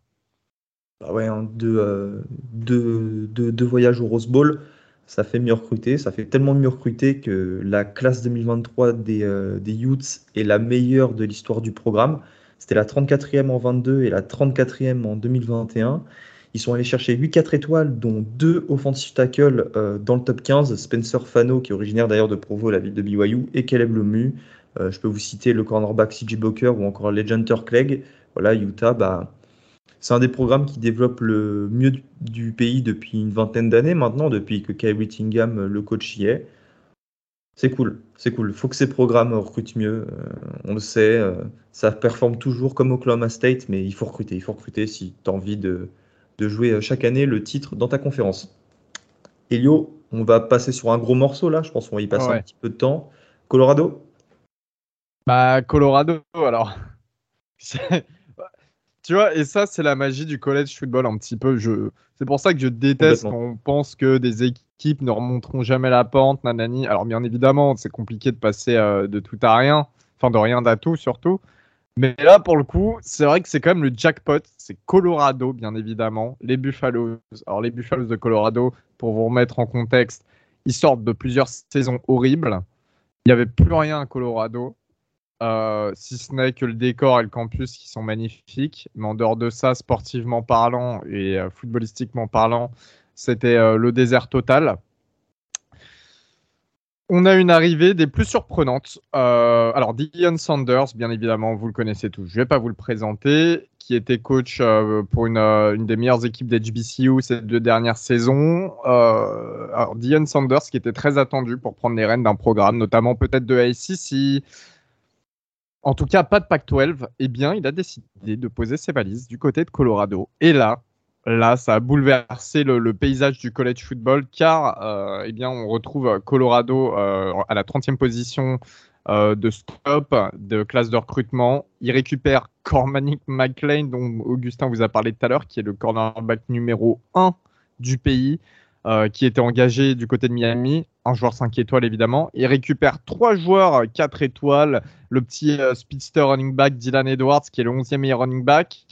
Bah ouais, hein, euh, deux, voyages au Rose Bowl, ça fait mieux recruter. Ça fait tellement mieux recruter que la classe 2023 des, euh, des Utes est la meilleure de l'histoire du programme. C'était la 34e en 22 et la 34e en 2021. Ils sont allés chercher 8 4 étoiles, dont deux offensive tackles euh, dans le top 15. Spencer Fano, qui est originaire d'ailleurs de Provo, la ville de BYU, et Caleb Lemu. je peux vous citer le cornerback CJ Booker ou encore Legender Clegg. Voilà, Utah, bah, c'est un des programmes qui développe le mieux du, pays depuis une vingtaine d'années maintenant, depuis que Kyle Whittingham, le coach, y est. C'est cool, c'est cool. Il faut que ces programmes recrutent mieux. Euh, on le sait, euh, ça performe toujours comme Oklahoma State, mais il faut recruter. Il faut recruter si tu as envie de, jouer euh, chaque année le titre dans ta conférence. Elio, on va passer sur un gros morceau là. Je pense qu'on va y passer un petit peu de temps. Colorado? Bah, Colorado, alors. Tu vois, et ça, c'est la magie du college football un petit peu. Je... C'est pour ça que je déteste quand on pense que des équipes ne remonteront jamais la pente, nanani. Alors, bien évidemment, c'est compliqué de passer euh, de tout à rien, enfin de rien à tout surtout. Mais là, pour le coup, c'est vrai que c'est quand même le jackpot. C'est Colorado, bien évidemment. Les Buffaloes. Alors, les Buffaloes de Colorado, pour vous remettre en contexte, ils sortent de plusieurs saisons horribles. Il n'y avait plus rien à Colorado. Euh, si ce n'est que le décor et le campus qui sont magnifiques. Mais en dehors de ça, sportivement parlant et euh, footballistiquement parlant, c'était euh, le désert total. On a une arrivée des plus surprenantes. alors, Dion Sanders, bien évidemment, vous le connaissez tous. Je ne vais pas vous le présenter, qui était coach pour une, des meilleures équipes d'HBCU ces deux dernières saisons. alors, Dion Sanders, qui était très attendu pour prendre les rênes d'un programme, notamment peut-être de ACC, en tout cas pas de Pac-12, eh bien, il a décidé de poser ses valises du côté de Colorado. Et là, là, ça a bouleversé le, paysage du college football, car euh, eh bien, on retrouve Colorado euh, à la 30e position euh, de stop, de classe de recrutement. Il récupère Cormanic McLean, dont Augustin vous a parlé tout à l'heure, qui est le cornerback numéro 1 du pays. Euh, qui était engagé du côté de Miami, un joueur 5 étoiles évidemment. Il récupère trois joueurs 4 étoiles, le petit euh, speedster running back Dylan Edwards, qui est le 11e meilleur running back.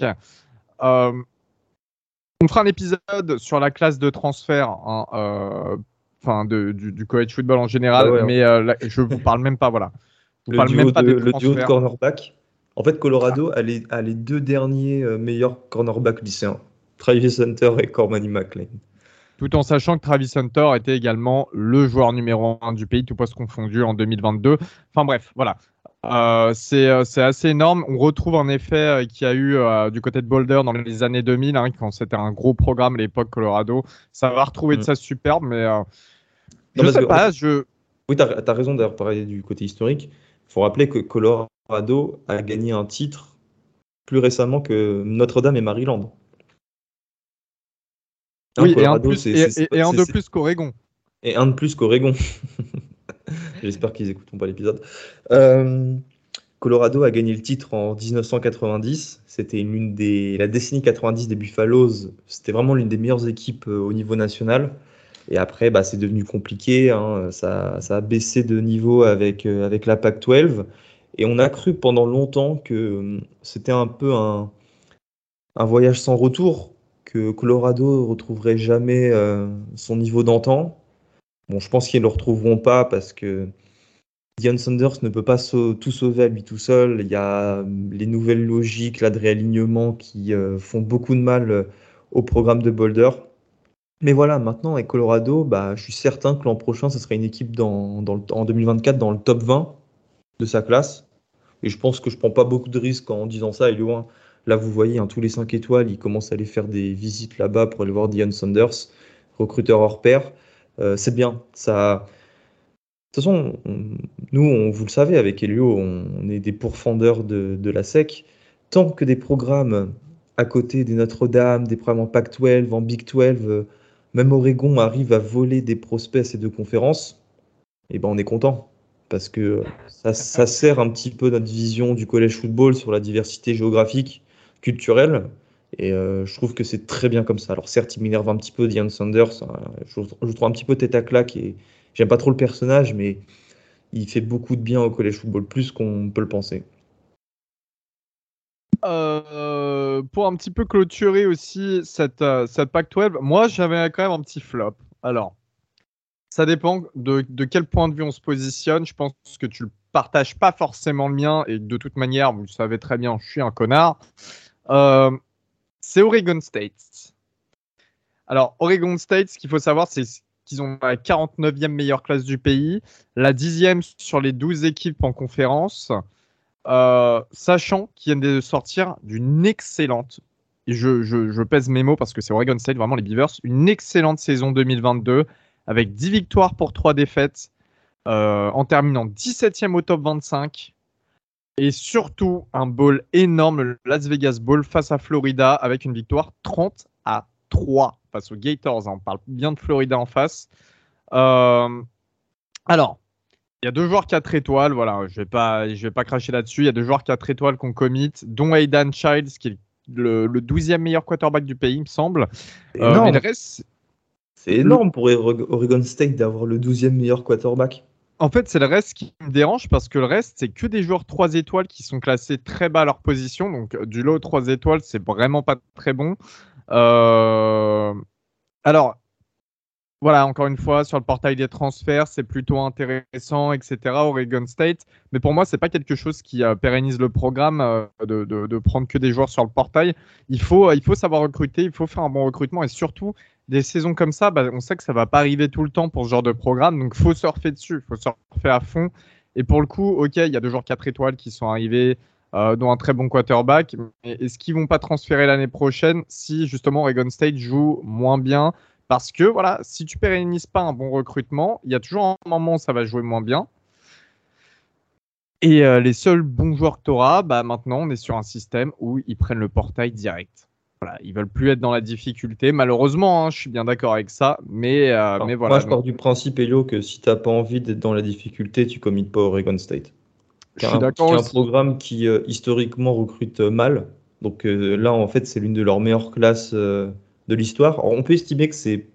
Euh, on fera un épisode sur la classe de transfert, hein, enfin du, college football en général, ah mais je vous parle même pas, voilà. le parle même pas de, le duo de cornerback. En fait, Colorado a, les, a les deux derniers meilleurs cornerbacks lycéens, Travis Hunter et Cormany McLean tout en sachant que Travis Hunter était également le joueur numéro 1 du pays, tout poste confondu en 2022. Enfin bref, voilà. Euh, euh, c'est assez énorme. On retrouve en effet euh, qu'il y a eu du côté de Boulder dans les années 2000, hein, quand c'était un gros programme à l'époque Colorado. Ça va retrouver de mm. ça superbe, mais je ne sais pas. Je... Oui, tu as, raison d'avoir parlé du côté historique. Il faut rappeler que Colorado a gagné un titre plus récemment que Notre-Dame et Maryland oui, et un, plus, et, un de plus qu'Oregon. Et un de plus qu'Oregon. J'espère qu'ils n'écouteront pas l'épisode. Euh, Colorado a gagné le titre en 1990. C'était l'une des la décennie 90 des Buffaloes. C'était vraiment l'une des meilleures équipes euh, au niveau national. Et après, bah, c'est devenu compliqué. Hein. Ça, ça, a baissé de niveau avec, euh, avec la PAC 12. Et on a cru pendant longtemps que c'était un peu un, un voyage sans retour, que Colorado retrouverait jamais euh, son niveau d'antan. Bon, je pense qu'ils ne le retrouveront pas parce que Dion Sanders ne peut pas tout sauver à lui tout seul. Il y a les nouvelles logiques là, de réalignement qui font beaucoup de mal au programme de Boulder. Mais voilà, maintenant avec Colorado, bah, je suis certain que l'an prochain, ce sera une équipe dans, en 2024 dans le top 20 de sa classe. Et je pense que je prends pas beaucoup de risques en disant ça. Et loin, là, vous voyez, hein, tous les 5 étoiles, ils commencent à aller faire des visites là-bas pour aller voir Dion Sanders, recruteur hors pair. Euh, c'est bien. Ça. De toute façon, nous, vous le savez, avec Elio, on, est des pourfendeurs de, la SEC. Tant que des programmes à côté des Notre-Dame, des programmes en Pac-12, en Big 12, même Oregon arrive à voler des prospects à ces deux conférences, eh ben on est content. Parce que ça, ça, sert un petit peu notre vision du collège football sur la diversité géographique, culturelle. Et euh, je trouve que c'est très bien comme ça. Alors certes, il m'énerve un petit peu Dion Sanders. Hein, je, je, trouve un petit peu tête à claque et j'aime pas trop le personnage, mais il fait beaucoup de bien au collège football, plus qu'on peut le penser. Euh, pour un petit peu clôturer aussi cette, euh, cette Pac-12, moi j'avais quand même un petit flop. Alors, ça dépend de, de, quel point de vue on se positionne. Je pense que tu ne partages pas forcément le mien et de toute manière, vous le savez très bien, je suis un connard. Euh, c'est Oregon State. Alors, Oregon State, ce qu'il faut savoir, c'est qu'ils ont la 49e meilleure classe du pays, la 10e sur les 12 équipes en conférence. Euh, sachant qu'ils viennent de sortir d'une excellente, et je, pèse mes mots parce que c'est Oregon State, vraiment les Beavers, une excellente saison 2022 avec 10 victoires pour 3 défaites, euh, en terminant 17e au top 25. Et surtout un bowl énorme, le Las Vegas Bowl face à Florida, avec une victoire 30 à 3 face aux Gators. Hein. on parle bien de Florida en face. Euh, alors, il y a deux joueurs 4 étoiles, voilà, je vais pas, je vais pas cracher là-dessus. Il y a deux joueurs 4 étoiles qu'on commit, dont Aidan Childs, qui est le, 12e meilleur quarterback du pays, il me semble. Euh, c'est énorme pour Oregon State d'avoir le 12e meilleur quarterback. En fait, c'est le reste qui me dérange parce que le reste, c'est que des joueurs 3 étoiles qui sont classés très bas à leur position. Donc, du lot 3 étoiles, c'est vraiment pas très bon. Euh, alors, voilà, encore une fois, sur le portail des transferts, c'est plutôt intéressant, etc. Oregon State. Mais pour moi, c'est pas quelque chose qui euh, pérennise le programme euh, de, prendre que des joueurs sur le portail. Il faut, euh, il faut savoir recruter, il faut faire un bon recrutement et surtout des saisons comme ça, bah, on sait que ça va pas arriver tout le temps pour ce genre de programme, donc faut surfer dessus, faut surfer à fond. Et pour le coup, ok, il y a deux joueurs 4 étoiles qui sont arrivés, dont un très bon quarterback. Est-ce qu'ils vont pas transférer l'année prochaine si justement Oregon State joue moins bien? Parce que voilà, si tu pérennises pas un bon recrutement, il y a toujours un moment où ça va jouer moins bien. Et euh, les seuls bons joueurs que tu auras, bah, maintenant on est sur un système où ils prennent le portail direct. Voilà, ils veulent plus être dans la difficulté. Malheureusement, hein, je suis bien d'accord avec ça, mais, euh, mais voilà. Moi, je pars du principe, Elio, que si tu n'as pas envie d'être dans la difficulté, tu commites pas Oregon State. Je suis d'accord. C'est un programme qui euh, historiquement recrute mal. Donc là, en fait, c'est l'une de leurs meilleures classes de l'histoire. On peut estimer que c'est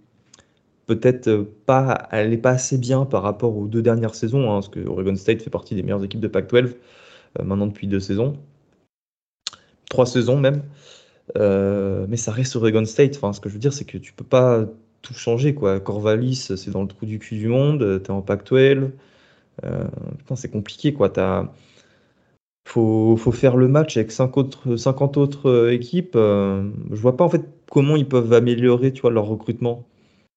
peut-être pas, elle n'est pas assez bien par rapport aux deux dernières saisons, hein, parce que Oregon State fait partie des meilleures équipes de Pac-12 euh, maintenant depuis deux saisons, trois saisons même. Euh, mais ça reste Oregon State. Enfin, ce que je veux dire, c'est que tu peux pas tout changer. Quoi. Corvallis, c'est dans le trou du cul du monde. Tu es en Pac-12. Euh, c'est compliqué. Quoi. As, faut, faut faire le match avec 50 autres, 50 autres euh, équipes. Euh, je vois pas en fait comment ils peuvent améliorer tu vois, leur recrutement.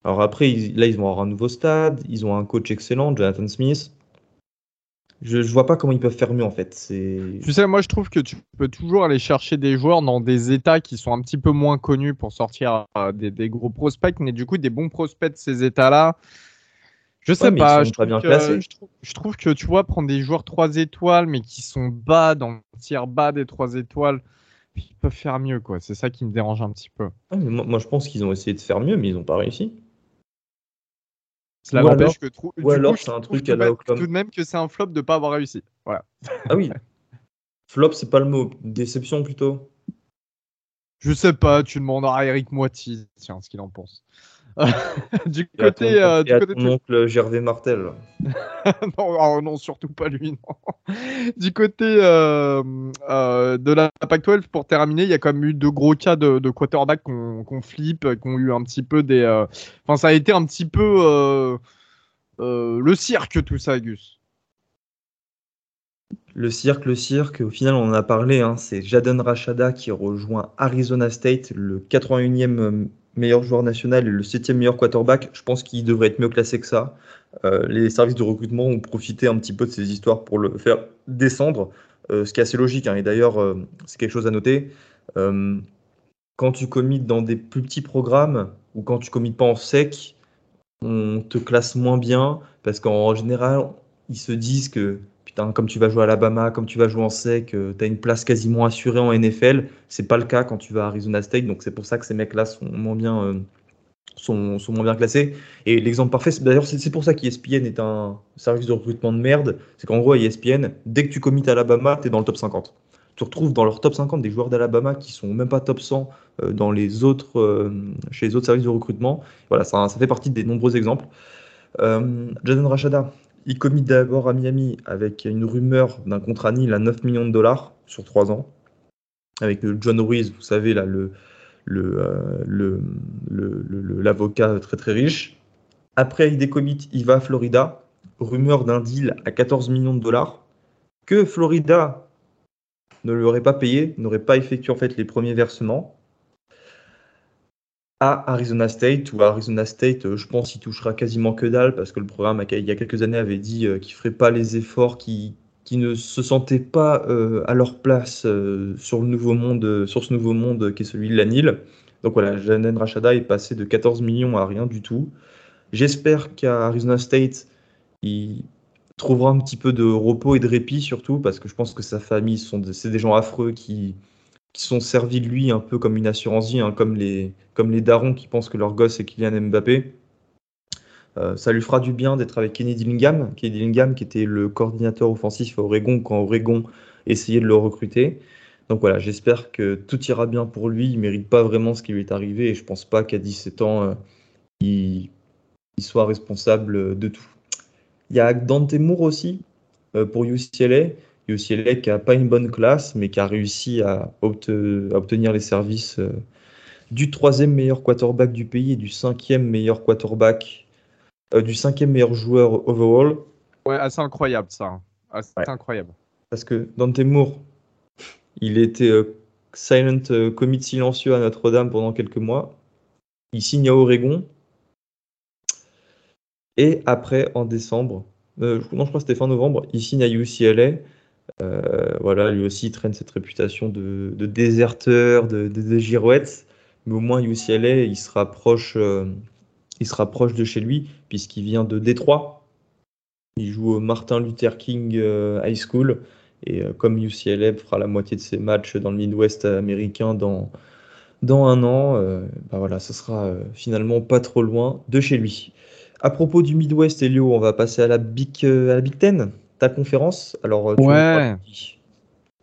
Alors après, là, ils vont avoir un nouveau stade, ils ont un coach excellent, Jonathan Smith. Je, je vois pas comment ils peuvent faire mieux en fait. Tu sais, moi je trouve que tu peux toujours aller chercher des joueurs dans des états qui sont un petit peu moins connus pour sortir euh, des, des, gros prospects, mais du coup des bons prospects de ces états-là. Je sais pas, je, trouve que, je, trouve, que tu vois, prendre des joueurs 3 étoiles, mais qui sont bas dans le tiers bas des 3 étoiles, ils peuvent faire mieux, quoi. C'est ça qui me dérange un petit peu. moi, je pense qu'ils ont essayé de faire mieux, mais ils n'ont pas réussi. Cela n'empêche que ou alors c'est un truc à la tout de même que c'est un flop de ne pas avoir réussi. Voilà. Ah oui. flop, c'est pas le mot. Déception plutôt. Je sais pas, tu demanderas à Eric Moiti, tiens, ce qu'il en pense. du côté, euh, du côté ton oncle Gervais Martel. non, oh non, surtout pas lui. Non. du côté euh, euh, de la Pac-12, pour terminer, il y a quand même eu deux gros cas de, de quarterback qu'on qu flippe, qui ont eu un petit peu des. Enfin, ça a été un petit peu le cirque, tout ça, Gus. Le cirque, le cirque, au final, on en a parlé. Hein, c'est Jaden Rashada qui rejoint Arizona State, le 81e meilleur joueur national et le septième meilleur quarterback, je pense qu'il devrait être mieux classé que ça. Euh, les services de recrutement ont profité un petit peu de ces histoires pour le faire descendre, euh, ce qui est assez logique. Hein. et d'ailleurs, euh, c'est quelque chose à noter. quand tu commites dans des plus petits programmes ou quand tu commites pas en sec, on te classe moins bien parce qu'en général, ils se disent que comme tu vas jouer à Alabama, comme tu vas jouer en sec, euh, tu as une place quasiment assurée en NFL. C'est pas le cas quand tu vas à Arizona State, donc c'est pour ça que ces mecs-là sont moins bien, euh, sont, moins bien classés. Et l'exemple parfait, d'ailleurs, c'est pour ça qu'ESPN est un service de recrutement de merde. C'est qu'en gros, à ESPN, dès que tu commites à Alabama, tu es dans le top 50. Tu retrouves dans leur top 50 des joueurs d'Alabama qui sont même pas top 100 euh, dans les autres, chez les autres services de recrutement. Voilà, ça, ça fait partie des nombreux exemples. Jaden Rashada, il commit d'abord à Miami avec une rumeur d'un contrat nil à 9 millions de dollars sur 3 ans. Avec John Ruiz, vous savez, là, le, euh, le, l'avocat très très riche. Après, il décommit, il va à Florida. Rumeur d'un deal à 14 millions de dollars que Florida ne lui aurait pas payé, n'aurait pas effectué en fait les premiers versements à Arizona State, ou Arizona State, euh, je pense, il touchera quasiment que dalle, parce que le programme, il y a quelques années, avait dit euh, qu'il ne ferait pas les efforts, qui ne se sentaient pas euh, à leur place sur, le nouveau monde, sur ce nouveau monde qui est celui de la Nile. Donc voilà, Janen Rachada est passé de 14 millions à rien du tout. J'espère qu'à Arizona State, il trouvera un petit peu de repos et de répit, surtout, parce que je pense que sa famille, c'est des gens affreux qui qui sont servis de lui un peu comme une assurance vie, hein, comme, les, comme les darons qui pensent que leur gosse est Kylian Mbappé. Euh, ça lui fera du bien d'être avec Kenny Dillingham, Kenny Dillingham qui était le coordinateur offensif à Oregon quand Oregon essayait de le recruter. Donc voilà, j'espère que tout ira bien pour lui. Il mérite pas vraiment ce qui lui est arrivé et je pense pas qu'à 17 ans, euh, il, il, soit responsable de tout. Il y a Dante Moore aussi euh, pour UCLA. UCLA qui n'a pas une bonne classe, mais qui a réussi à, obtenir les services euh, du troisième meilleur quarterback du pays et du cinquième meilleur quarterback, euh, du cinquième meilleur joueur overall. Ouais, assez incroyable ça. Assez incroyable. Parce que Dante Moore, il était euh, silent commit silencieux à Notre-Dame pendant quelques mois. Il signe à Oregon. Et après, en décembre, non, je crois que c'était fin novembre, il signe à UCLA. Euh, voilà, lui aussi traîne cette réputation de, déserteur, de, girouette, mais au moins UCLA, il se rapproche, euh, il se rapproche de chez lui puisqu'il vient de Détroit. Il joue au Martin Luther King euh, High School et comme UCLA fera la moitié de ses matchs dans le Midwest américain dans dans un an, bah voilà, ce sera finalement pas trop loin de chez lui. À propos du Midwest, Elio, on va passer à la Big, à la Big Ten ta conférence. Alors, euh, ouais.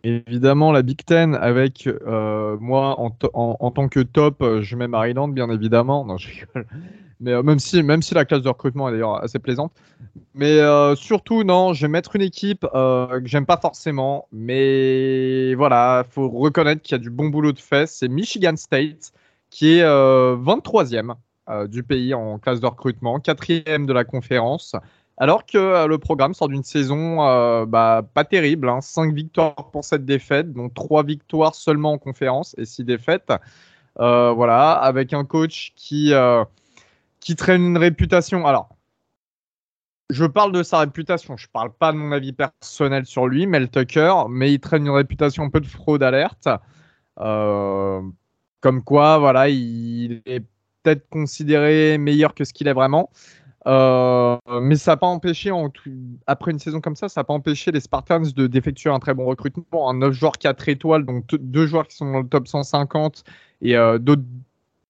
Évidemment, la Big Ten avec euh, moi en, en, tant que top, euh, je mets Maryland, bien évidemment. Non, je rigole. Mais même, si, même si la classe de recrutement est d'ailleurs assez plaisante. Mais surtout, non, je vais mettre une équipe que j'aime pas forcément. Mais voilà, faut reconnaître qu'il y a du bon boulot de fait. C'est Michigan State, qui est 23e du pays en classe de recrutement, 4e de la conférence. Alors que euh, le programme sort d'une saison euh, bah, pas terrible, 5 hein. victoires pour cette défaite, dont 3 victoires seulement en conférence et 6 défaites. Euh, voilà, avec un coach qui, traîne une réputation. Alors, je parle de sa réputation, je parle pas de mon avis personnel sur lui, Mel Tucker, mais il traîne une réputation un peu de fraude alerte. comme quoi, voilà, il est peut-être considéré meilleur que ce qu'il est vraiment. Euh, mais ça n'a pas empêché, après une saison comme ça, ça n'a pas empêché les Spartans de d'effectuer un très bon recrutement. Un 9 joueurs 4 étoiles, donc deux joueurs qui sont dans le top 150 et euh, d'autres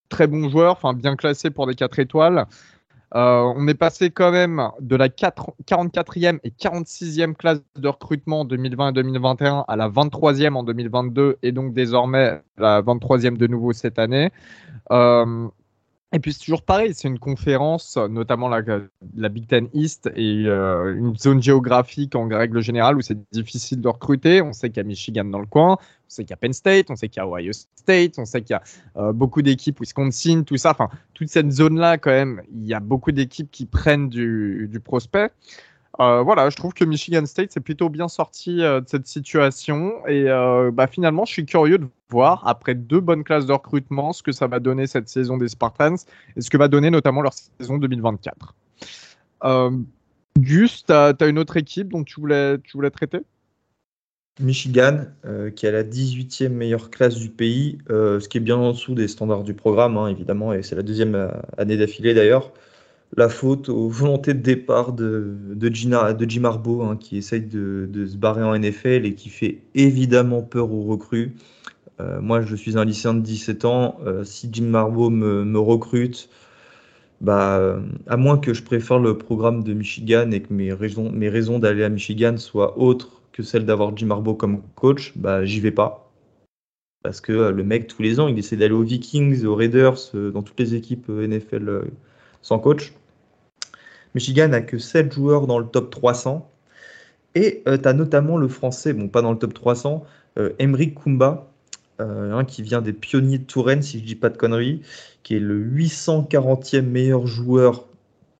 très bons joueurs, enfin bien classés pour des 4 étoiles. Euh, on est passé quand même de la 44e et 46e classe de recrutement en 2020 et 2021 à la 23e en 2022 et donc désormais la 23e de nouveau cette année. Et puis c'est toujours pareil, c'est une conférence, notamment la, Big Ten East, et euh, une zone géographique en règle générale où c'est difficile de recruter. On sait qu'il y a Michigan dans le coin, on sait qu'il y a Penn State, on sait qu'il y a Ohio State, on sait qu'il y a euh, beaucoup d'équipes Wisconsin, tout ça. Enfin, toute cette zone-là, quand même, il y a beaucoup d'équipes qui prennent du prospect. Euh, voilà, je trouve que Michigan State s'est plutôt bien sorti euh, de cette situation. Et euh, bah, finalement, je suis curieux de voir, après deux bonnes classes de recrutement, ce que ça va donner cette saison des Spartans et ce que va donner notamment leur saison 2024. Gus, tu as, une autre équipe dont tu voulais, tu voulais traiter? Michigan, qui a la 18e meilleure classe du pays, ce qui est bien en dessous des standards du programme, hein, évidemment, et c'est la deuxième année d'affilée d'ailleurs la faute aux volontés de départ de, Jim Harbaugh, hein, qui essaye de, se barrer en NFL et qui fait évidemment peur aux recrues. Euh, moi, je suis un lycéen de 17 ans. Euh, si Jim Harbaugh me, recrute, bah, à moins que je préfère le programme de Michigan et que mes raisons, mes raisons d'aller à Michigan soient autres que celles d'avoir Jim Harbaugh comme coach, bah, j'y vais pas. Parce que euh, le mec, tous les ans, il essaie d'aller aux Vikings, aux Raiders, dans toutes les équipes NFL sans coach. Michigan n'a que 7 joueurs dans le top 300. Et euh, tu as notamment le français, bon, pas dans le top 300, euh, Emric Kumba, euh, qui vient des pionniers de Touraine, si je dis pas de conneries, qui est le 840e meilleur joueur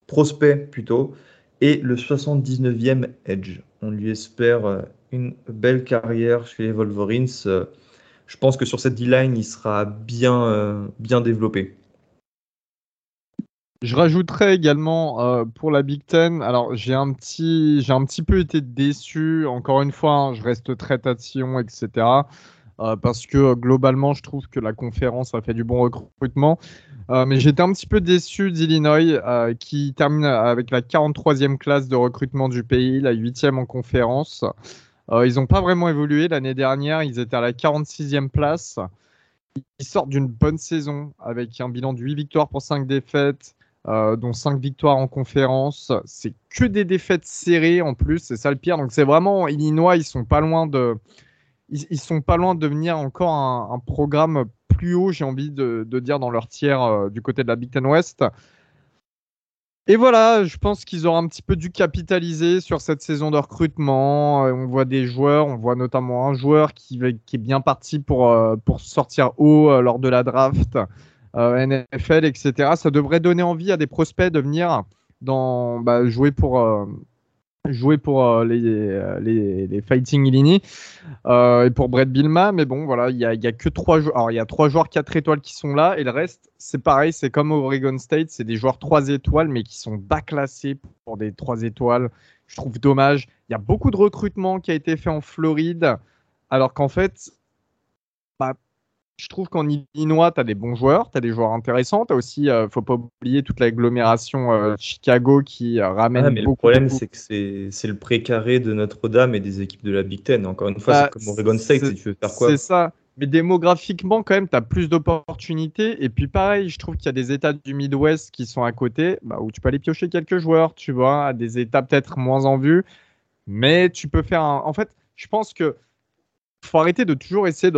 prospect plutôt, et le 79e edge. On lui espère une belle carrière chez les Wolverines. je pense que sur cette D-line, il sera bien, bien développé. Je rajouterais également euh, pour la Big Ten, alors j'ai un petit, j'ai un petit peu été déçu. Encore une fois, hein, je reste très tatillon, etc. Euh, parce que euh, globalement, je trouve que la conférence a fait du bon recrutement. mais j'étais un petit peu déçu d'Illinois, qui termine avec la 43e classe de recrutement du pays, la 8e en conférence. ils n'ont pas vraiment évolué l'année dernière. Ils étaient à la 46e place. Ils sortent d'une bonne saison avec un bilan de 8 victoires pour 5 défaites. Euh, dont 5 victoires en conférence. C'est que des défaites serrées en plus, c'est ça le pire. Donc c'est vraiment Illinois, ils sont pas loin de, ils, sont pas loin de devenir encore un, programme plus haut, j'ai envie de, dire dans leur tiers euh, du côté de la Big Ten West. Et voilà, je pense qu'ils auront un petit peu dû capitaliser sur cette saison de recrutement. Euh, on voit des joueurs, on voit notamment un joueur qui, est bien parti pour, pour sortir haut lors de la draft. Euh, NFL, etc. Ça devrait donner envie à des prospects de venir dans, bah, jouer pour, euh, jouer pour euh, les, les, Fighting Illini et pour Brett Bilma. Mais bon, voilà, il n'y a, y a, que trois joueurs. Il y a trois joueurs 4 étoiles qui sont là et le reste, c'est pareil, c'est comme Oregon State, c'est des joueurs 3 étoiles mais qui sont bas classés pour des 3 étoiles. Je trouve dommage. Il y a beaucoup de recrutement qui a été fait en Floride alors qu'en fait, je trouve qu'en Illinois, tu as des bons joueurs, tu as des joueurs intéressants. Tu as aussi, ne euh, faut pas oublier toute l'agglomération euh, Chicago qui euh, ramène ah, mais Le problème, c'est que c'est le précaré de Notre-Dame et des équipes de la Big Ten. Encore une fois, c'est bah, comme Oregon State, si tu veux faire quoi C'est ça. Mais démographiquement, quand même, tu as plus d'opportunités. Et puis, pareil, je trouve qu'il y a des États du Midwest qui sont à côté, bah, où tu peux aller piocher quelques joueurs, tu vois, à des États peut-être moins en vue. Mais tu peux faire un. En fait, je pense que faut arrêter de toujours essayer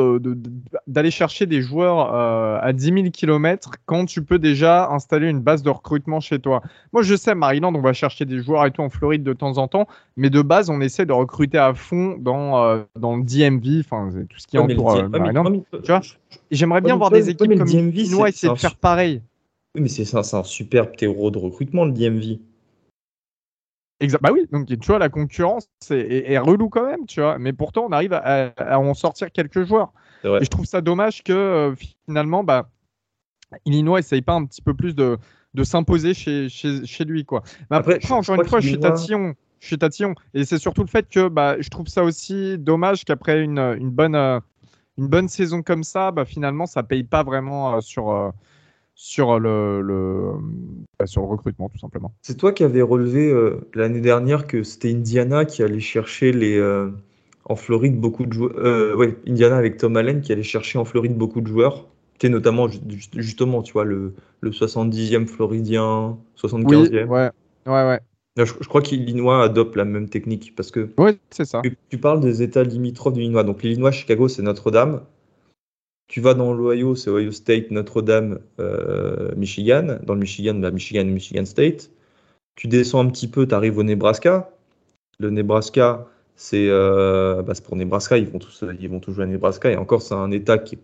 d'aller chercher des joueurs euh, à 10 000 km quand tu peux déjà installer une base de recrutement chez toi. Moi, je sais, Maryland, on va chercher des joueurs et tout en Floride de temps en temps, mais de base, on essaie de recruter à fond dans, euh, dans le DMV, enfin, tout ce qui entoure euh, Maryland. J'aimerais bien voir des équipes comme Illinois essayer de faire pareil. Oui, mais c'est un super terreau de recrutement, le DMV. Exact. Bah oui, donc tu vois, la concurrence est, relou quand même, tu vois. Mais pourtant, on arrive à, en sortir quelques joueurs. Et je trouve ça dommage que euh, finalement, bah, Illinois essaye pas un petit peu plus de, de s'imposer chez, chez, chez, lui, quoi. Mais après, encore une fois, je suis tatillon. Je suis tatillon. Et c'est surtout le fait que bah, je trouve ça aussi dommage qu'après une, une, bonne, euh, une bonne saison comme ça, bah, finalement, ça paye pas vraiment euh, sur sur le, le, bah, sur le recrutement, tout simplement. C'est toi qui avais relevé euh, l'année dernière que c'était Indiana qui allait chercher les, euh, en Floride beaucoup de joueurs. Euh, ouais, Indiana avec Tom Allen qui allait chercher en Floride beaucoup de joueurs. Tu notamment, justement, tu vois, le, le 70e Floridien, 75e. Oui, ouais, ouais, ouais. Je, crois qu'Illinois adopte la même technique parce que. Oui, c'est ça. Tu, parles des États limitrophes de l'Illinois. Donc l'Illinois, Chicago, c'est Notre-Dame. Tu vas dans l'Ohio, c'est Ohio State, Notre-Dame, Michigan. Dans le Michigan, bah, Michigan, Michigan State. Tu descends un petit peu, tu arrives au Nebraska. Le Nebraska, c'est bah, pour Nebraska, ils vont, tous, ils vont tous jouer à Nebraska. Et encore, c'est un État qui est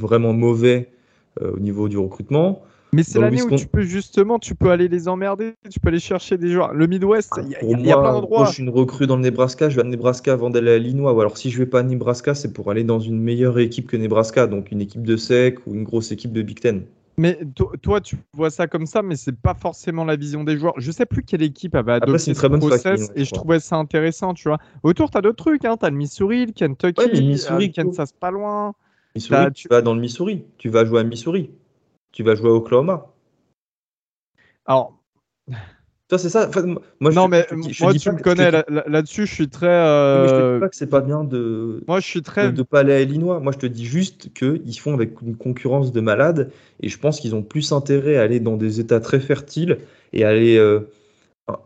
vraiment mauvais au niveau du recrutement. Mais c'est l'année où tu peux justement, tu peux aller les emmerder, tu peux aller chercher des joueurs. Le Midwest, il y, a plein d'endroits. Moi, je suis une recrue dans le Nebraska, je vais à Nebraska avant d'aller à Illinois. Ou alors, si je vais pas à Nebraska, c'est pour aller dans une meilleure équipe que Nebraska, donc une équipe de SEC ou une grosse équipe de Big Ten. Mais toi, tu vois ça comme ça, mais c'est pas forcément la vision des joueurs. Je sais plus quelle équipe avait adopté ce process et je trouvais ça intéressant, tu vois. Autour, tu as d'autres trucs, hein. tu as le Missouri, le Kentucky, ouais, Missouri, euh, Kansas pas loin. Missouri, tu vas dans le Missouri, tu vas jouer à Missouri, tu vas jouer à Oklahoma. Alors. Toi, c'est ça? moi, non, mais moi, tu me connais là-dessus. je suis très. Euh... Mais je te dis pas que c'est pas bien de. Moi, je suis très. De, pas aller à Illinois. Moi, je te dis juste qu'ils font avec une concurrence de malades. Et je pense qu'ils ont plus intérêt à aller dans des États très fertiles et aller. Euh,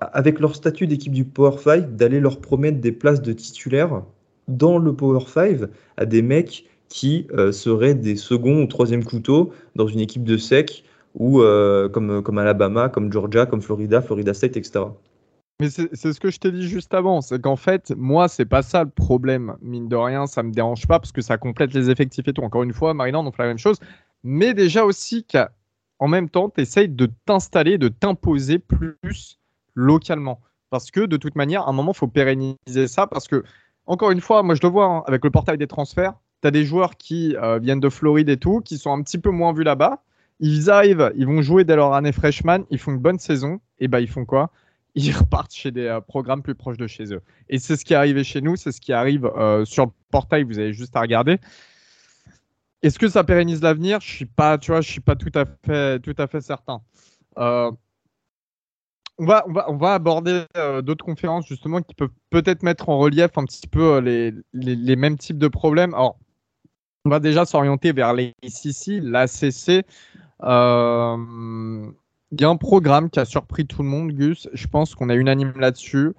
avec leur statut d'équipe du Power 5, d'aller leur promettre des places de titulaires dans le Power 5 à des mecs qui euh, seraient des seconds ou troisième couteaux dans une équipe de sec ou euh, comme, comme Alabama, comme Georgia, comme Florida, Florida State, etc. Mais c'est ce que je t'ai dit juste avant, c'est qu'en fait, moi, c'est pas ça le problème. Mine de rien, ça me dérange pas parce que ça complète les effectifs et tout. Encore une fois, Maryland, on fait la même chose. Mais déjà aussi qu'en même temps, tu essayes de t'installer, de t'imposer plus localement. Parce que de toute manière, à un moment, il faut pérenniser ça. Parce que, encore une fois, moi, je le vois hein, avec le portail des transferts, tu as des joueurs qui euh, viennent de Floride et tout, qui sont un petit peu moins vus là-bas ils arrivent, ils vont jouer dès leur année freshman, ils font une bonne saison, et bah ils font quoi? Ils repartent chez des euh, programmes plus proches de chez eux. Et c'est ce qui est arrivé chez nous, c'est ce qui arrive euh, sur le portail, vous avez juste à regarder. Est-ce que ça pérennise l'avenir? Je suis pas, tu vois, je suis pas tout à fait, tout à fait certain. On va, on, va, on va aborder d'autres conférences justement qui peuvent peut-être mettre en relief un petit peu les, les, les mêmes types de problèmes. Alors, on va déjà s'orienter vers les l'ACC. Euh, il y a un programme qui a surpris tout le monde, Gus. Je pense qu'on est unanime là-dessus.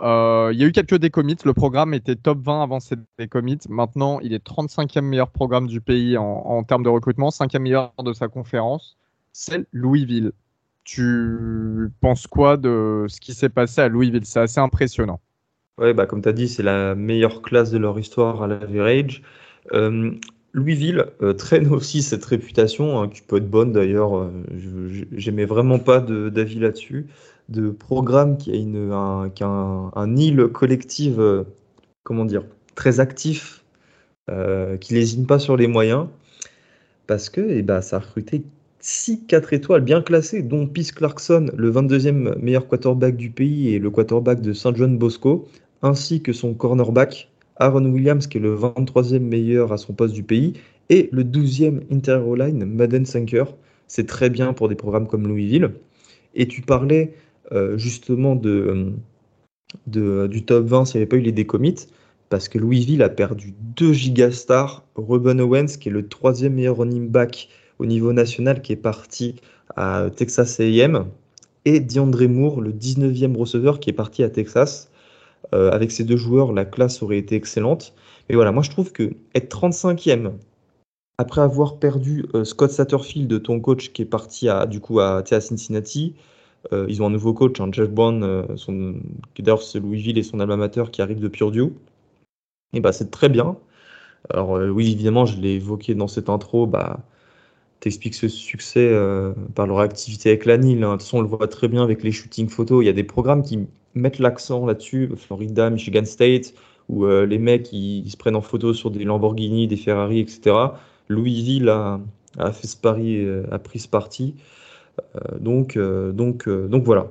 Euh, il y a eu quelques décommits. Le programme était top 20 avant ces décommits. Maintenant, il est 35e meilleur programme du pays en, termes de recrutement, 5e meilleur de sa conférence. C'est Louisville. Tu penses quoi de ce qui s'est passé à Louisville? C'est assez impressionnant. Ouais, bah, comme tu as dit, c'est la meilleure classe de leur histoire à l'average. Euh, Louisville euh, traîne aussi cette réputation, hein, qui peut être bonne d'ailleurs, euh, j'aimais vraiment pas d'avis là-dessus, de programme qui a, un, qui île collective, comment dire, très actif, qui lésine pas sur les moyens, parce que eh ben, ça a recruté 6 4 étoiles bien classées, dont Peace Clarkson, le 22e meilleur quarterback du pays et le quarterback de Saint John Bosco, ainsi que son cornerback Aaron Williams, qui est le 23e meilleur à son poste du pays, et le 12e interior line, Madden Sanker. C'est très bien pour des programmes comme Louisville. Et tu parlais euh, justement de, de, du top 20 s'il n'y avait pas eu les décommits, parce que Louisville a perdu deux gigastars. Ruben Owens, qui est le troisième meilleur running back au niveau national, qui est parti à Texas AM, et DeAndre Moore, le 19e receveur, qui est parti à Texas. Euh, avec ces deux joueurs, la classe aurait été excellente. Mais voilà, moi je trouve que être 35e, après avoir perdu euh, Scott Satterfield, ton coach qui est parti à, du coup à, Cincinnati, euh, ils ont un nouveau coach, un Jeff Brown, qui d'ailleurs c'est Louisville et son alma mater qui arrive de Purdue. Et bah c'est très bien. Alors oui, évidemment, je l'ai évoqué dans cette intro, bah, t'expliques ce succès par leur activité avec la Nile. Hein. De toute façon, on le voit très bien avec les shootings photos. Il y a des programmes qui mettre l'accent là-dessus, Florida, Michigan State, où euh, les mecs ils, se prennent en photo sur des Lamborghini, des Ferrari, etc. Louisville a, fait ce pari, euh, a pris ce parti. Euh, donc, donc, donc voilà.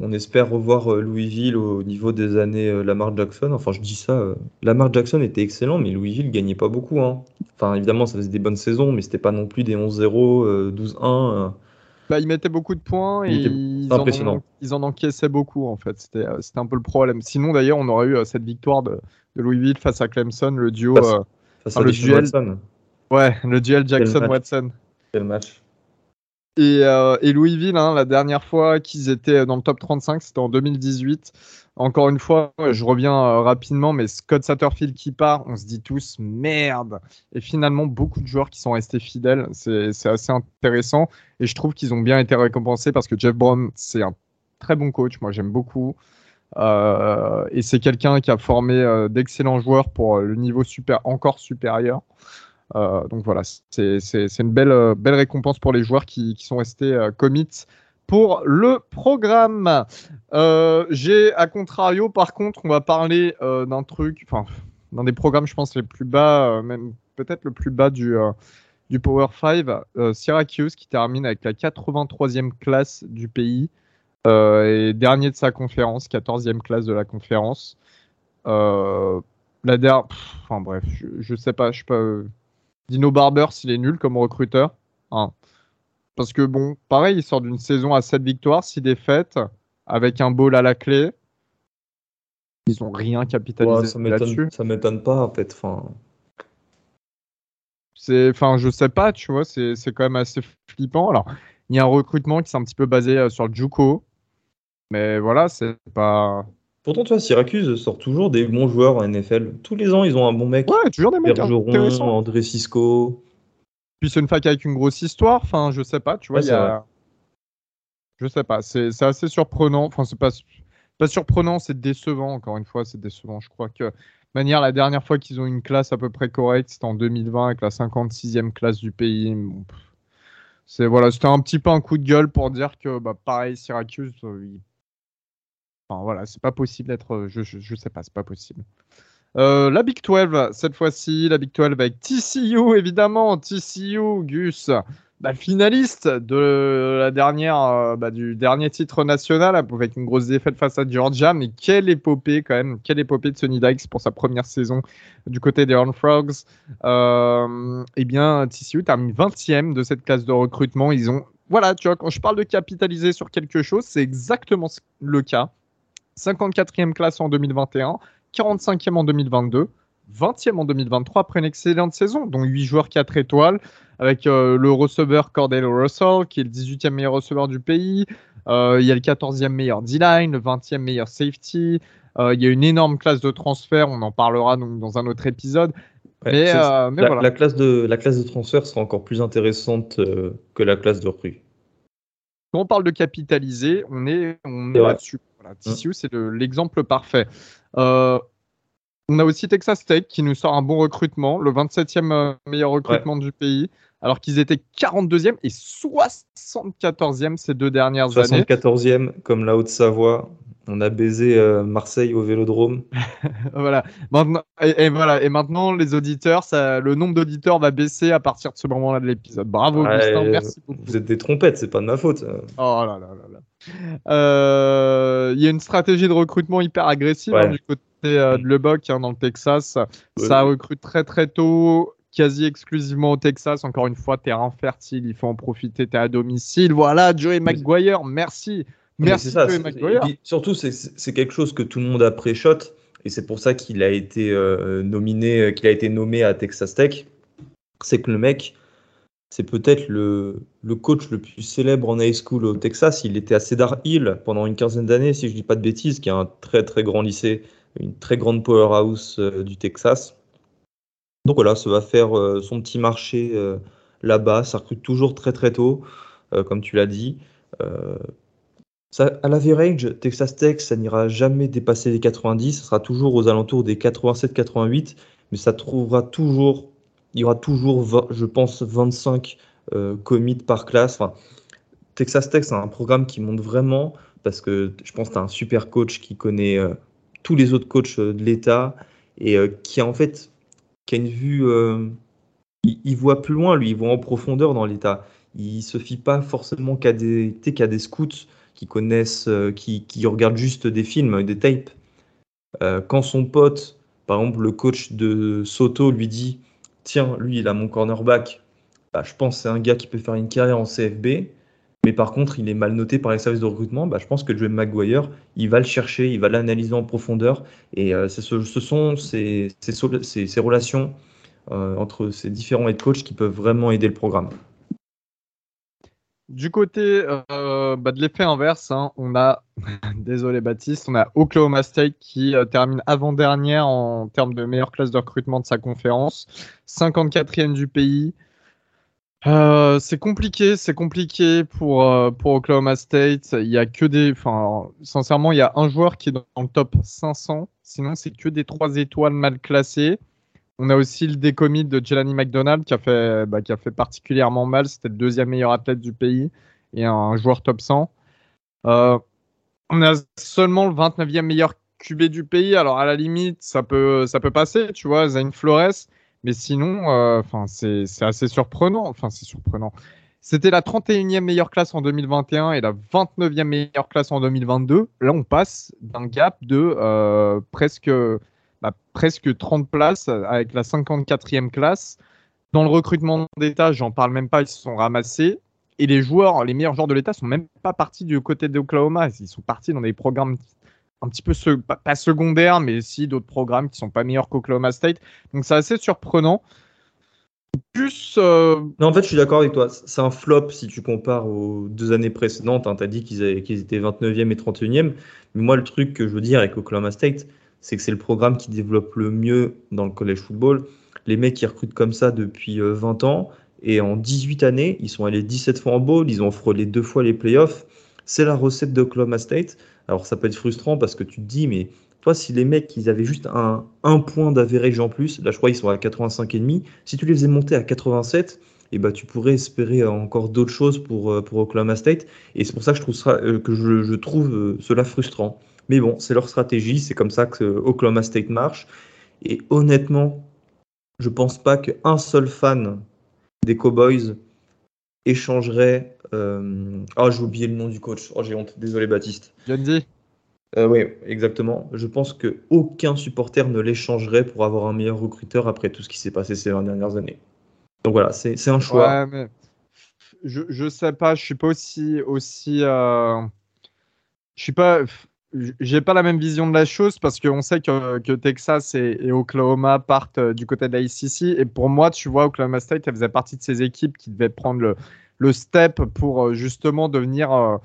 On espère revoir Louisville au niveau des années Lamar Jackson. Enfin, je dis ça, Lamar Jackson était excellent, mais Louisville gagnait pas beaucoup. Hein. Enfin, évidemment, ça faisait des bonnes saisons, mais c'était pas non plus des 11-0, 12-1. Bah, ils mettaient beaucoup de points et ils en, ils en, encaissaient beaucoup en fait. C'était euh, un peu le problème. Sinon d'ailleurs, on aurait eu euh, cette victoire de, Louisville face à Clemson, le duo. Face, euh, le duel. Watson. Ouais, le duel Jackson-Watson. Quel match Et, euh, et Louisville, hein, la dernière fois qu'ils étaient dans le top 35, c'était en 2018. Encore une fois, je reviens euh, rapidement, mais Scott Satterfield qui part, on se dit tous merde. Et finalement, beaucoup de joueurs qui sont restés fidèles, c'est assez intéressant. Et je trouve qu'ils ont bien été récompensés parce que Jeff Brown, c'est un très bon coach. Moi, j'aime beaucoup. Euh, et c'est quelqu'un qui a formé d'excellents joueurs pour le niveau encore supérieur. Donc voilà, c'est une belle, belle récompense pour les joueurs qui, sont restés commits pour le programme. Euh, j'ai, à contrario, par contre, on va parler euh, d'un truc, enfin, d'un des programmes, je pense, les plus bas, euh, même peut-être le plus bas du, Power 5, Syracuse, qui termine avec la 83e classe du pays et dernier de sa conférence, 14e classe de la conférence. la dernière, enfin bref, je, sais pas, je pas. Dino Barber, s'il est nul comme recruteur. Hein. Parce que bon, pareil, il sort d'une saison à 7 victoires, 6 défaites, avec un bowl à la clé. Ils n'ont rien capitalisé là-dessus. Ça m'étonne pas, en fait. Enfin... Enfin, je sais pas, tu vois, c'est, quand même assez flippant. Alors, il y a un recrutement qui s'est un petit peu basé euh, sur le Juco. Mais voilà, c'est pas. Pourtant, tu vois, Syracuse sort toujours des bons joueurs en NFL. Tous les ans, ils ont un bon mec. Ouais, toujours des mecs intéressants. André Cisco. Puis c'est une fac avec une grosse histoire. Enfin, je sais pas, tu vois, il y a. Je sais pas, c'est assez surprenant. Enfin, c'est pas, pas surprenant, c'est décevant, encore une fois, c'est décevant. Je crois que, de manière, la dernière fois qu'ils ont une classe à peu près correcte, c'était en 2020 avec la 56e classe du pays. c'est voilà, c'était un petit peu un coup de gueule pour dire que, bah, pareil, Syracuse, euh, enfin, voilà, c'est pas possible d'être. Je, je, je sais pas, c'est pas possible. Euh, la Big 12, cette fois-ci, la Big 12 avec TCU, évidemment. TCU, Gus, bah, finaliste de la dernière, euh, bah, du dernier titre national, avec une grosse défaite face à Georgia. Mais quelle épopée, quand même, quelle épopée de Sonny Dykes pour sa première saison du côté des Horned Frogs. Euh, eh bien, TCU termine 20e de cette classe de recrutement. Ils ont, voilà, tu vois, quand je parle de capitaliser sur quelque chose, c'est exactement le cas. 54e classe en 2021. 45e en 2022, 20e en 2023 après une excellente saison, dont 8 joueurs 4 étoiles, avec euh, le receveur Cordell Russell, qui est le 18e meilleur receveur du pays. Euh, il y a le 14e meilleur D-line, le 20e meilleur safety. Euh, il y a une énorme classe de transfert, on en parlera donc dans un autre épisode. mais, la, voilà. la, classe de, la classe de transfert sera encore plus intéressante que la classe de recrue. Quand on parle de capitaliser, on est, on est là-dessus. Voilà, TCU, c'est l'exemple parfait. Euh, on a aussi Texas Tech qui nous sort un bon recrutement, le 27e euh, meilleur recrutement du pays, alors qu'ils étaient 42e et 74e ces deux dernières années. 74e, comme la Haute-Savoie. On a baisé euh, Marseille au Vélodrome. voilà. Maintenant, et, voilà. Et maintenant, les auditeurs, ça, le nombre d'auditeurs va baisser à partir de ce moment-là de l'épisode. Bravo, Augustin. Merci beaucoup. Vous êtes des trompettes, c'est pas de ma faute. Oh là là là là. Euh, il y a une stratégie de recrutement hyper agressive hein, du côté euh, de Leboc hein, dans le Texas. Ça recrute très très tôt, quasi exclusivement au Texas. Encore une fois, terrain fertile, il faut en profiter, tu es à domicile. Voilà, Joey McGuire, merci. Merci ça, Joey McGuire. surtout, c'est quelque chose que tout le monde a pré-shot et c'est pour ça qu'il a été euh, nominé, qu'il a été nommé à Texas Tech. C'est que le mec, c'est peut-être le, coach le plus célèbre en high school au Texas. Il était à Cedar Hill pendant une quinzaine d'années, si je ne dis pas de bêtises, qui est un très très grand lycée, une très grande powerhouse euh, du Texas. Donc voilà, ça va faire euh, son petit marché euh, là-bas. Ça recrute toujours très très tôt, comme tu l'as dit. Ça, à l'average, Texas Tech, ça n'ira jamais dépasser les 90. Ça sera toujours aux alentours des 87-88, mais ça trouvera toujours il y aura toujours, je pense, 25 euh, commits par classe. Texas Tech, c'est un programme qui monte vraiment parce que je pense que tu as un super coach qui connaît euh, tous les autres coachs euh, de l'État et qui a en fait qui a une vue. Il, voit plus loin, lui, il voit en profondeur dans l'État. Il se fie pas forcément qu'à des, qu'à des scouts qui connaissent, qui, qui, regardent juste des films, des tapes. quand son pote, par exemple, le coach de Soto lui dit tiens, lui, il a mon cornerback, bah, je pense que c'est un gars qui peut faire une carrière en CFB, mais par contre, il est mal noté par les services de recrutement, bah, je pense que Joey McGuire, il va le chercher, il va l'analyser en profondeur, et euh, ce, sont ces, ces, relations euh, entre ces différents head coachs qui peuvent vraiment aider le programme. Du côté euh, bah, de l'effet inverse, hein, on a, désolé Baptiste, on a Oklahoma State qui euh, termine avant-dernière en termes de meilleure classe de recrutement de sa conférence, 54e du pays. Euh, c'est compliqué, c'est compliqué pour, Oklahoma State. Il y a que des, enfin, sincèrement, il y a un joueur qui est dans le top 500. Sinon, c'est que des trois étoiles mal classées. On a aussi le décommit de Jelani McDonald qui a fait, bah, qui a fait particulièrement mal. C'était le deuxième meilleur athlète du pays et un joueur top 100. Euh, on a seulement le 29e meilleur QB du pays. Alors à la limite, ça peut, ça peut passer, tu vois, Zayn Flores. Mais sinon, euh, c'est assez surprenant. Enfin, c'est surprenant. C'était la 31e meilleure classe en 2021 et la 29e meilleure classe en 2022. Là, on passe d'un gap de euh, presque bah, presque 30 places avec la 54e classe. Dans le recrutement d'État, j'en parle même pas, ils se sont ramassés. Et les joueurs, les meilleurs joueurs de l'État, sont même pas partis du côté d'Oklahoma. Ils sont partis dans des programmes un petit peu pas secondaires, mais si d'autres programmes qui sont pas meilleurs qu'Oklahoma State. Donc c'est assez surprenant. Plus. Euh, non, en fait, je suis d'accord avec toi. C'est un flop si tu compares aux deux années précédentes. Hein. Tu as dit qu'ils étaient 29e et 31e. Mais moi, le truc que je veux dire avec Oklahoma State, c'est que c'est le programme qui développe le mieux dans le college football. Les mecs qui recrutent comme ça depuis 20 euh, ans, et en 18 années, ils sont allés 17 fois en bowl, ils ont frôlé deux fois les playoffs. C'est la recette d'Oklahoma State. Alors ça peut être frustrant parce que tu te dis, mais toi, si les mecs, ils avaient juste un, un point d'average en plus, là je crois qu'ils sont à 85,5, si tu les faisais monter à 87, et eh ben, tu pourrais espérer encore d'autres choses pour, euh, pour Oklahoma State. Et c'est pour ça que je trouve, euh, cela frustrant. Mais bon, c'est leur stratégie, c'est comme ça que Oklahoma State marche. Et honnêtement, je pense pas qu'un seul fan des Cowboys échangerait. Euh... Oh, j'ai oublié le nom du coach. Oh, j'ai honte. Désolé, Baptiste. Yandy euh, Oui, exactement. Je pense qu'aucun supporter ne l'échangerait pour avoir un meilleur recruteur après tout ce qui s'est passé ces 20 dernières années. Donc voilà, c'est un choix. Ouais, mais je, je sais pas, je suis pas aussi. aussi euh... Je suis pas j'ai pas la même vision de la chose parce qu'on sait que, que, Texas et, Oklahoma partent euh, du côté de la ICC. Et pour moi, tu vois, Oklahoma State, elle faisait partie de ces équipes qui devaient prendre le, le step pour euh, justement devenir, euh,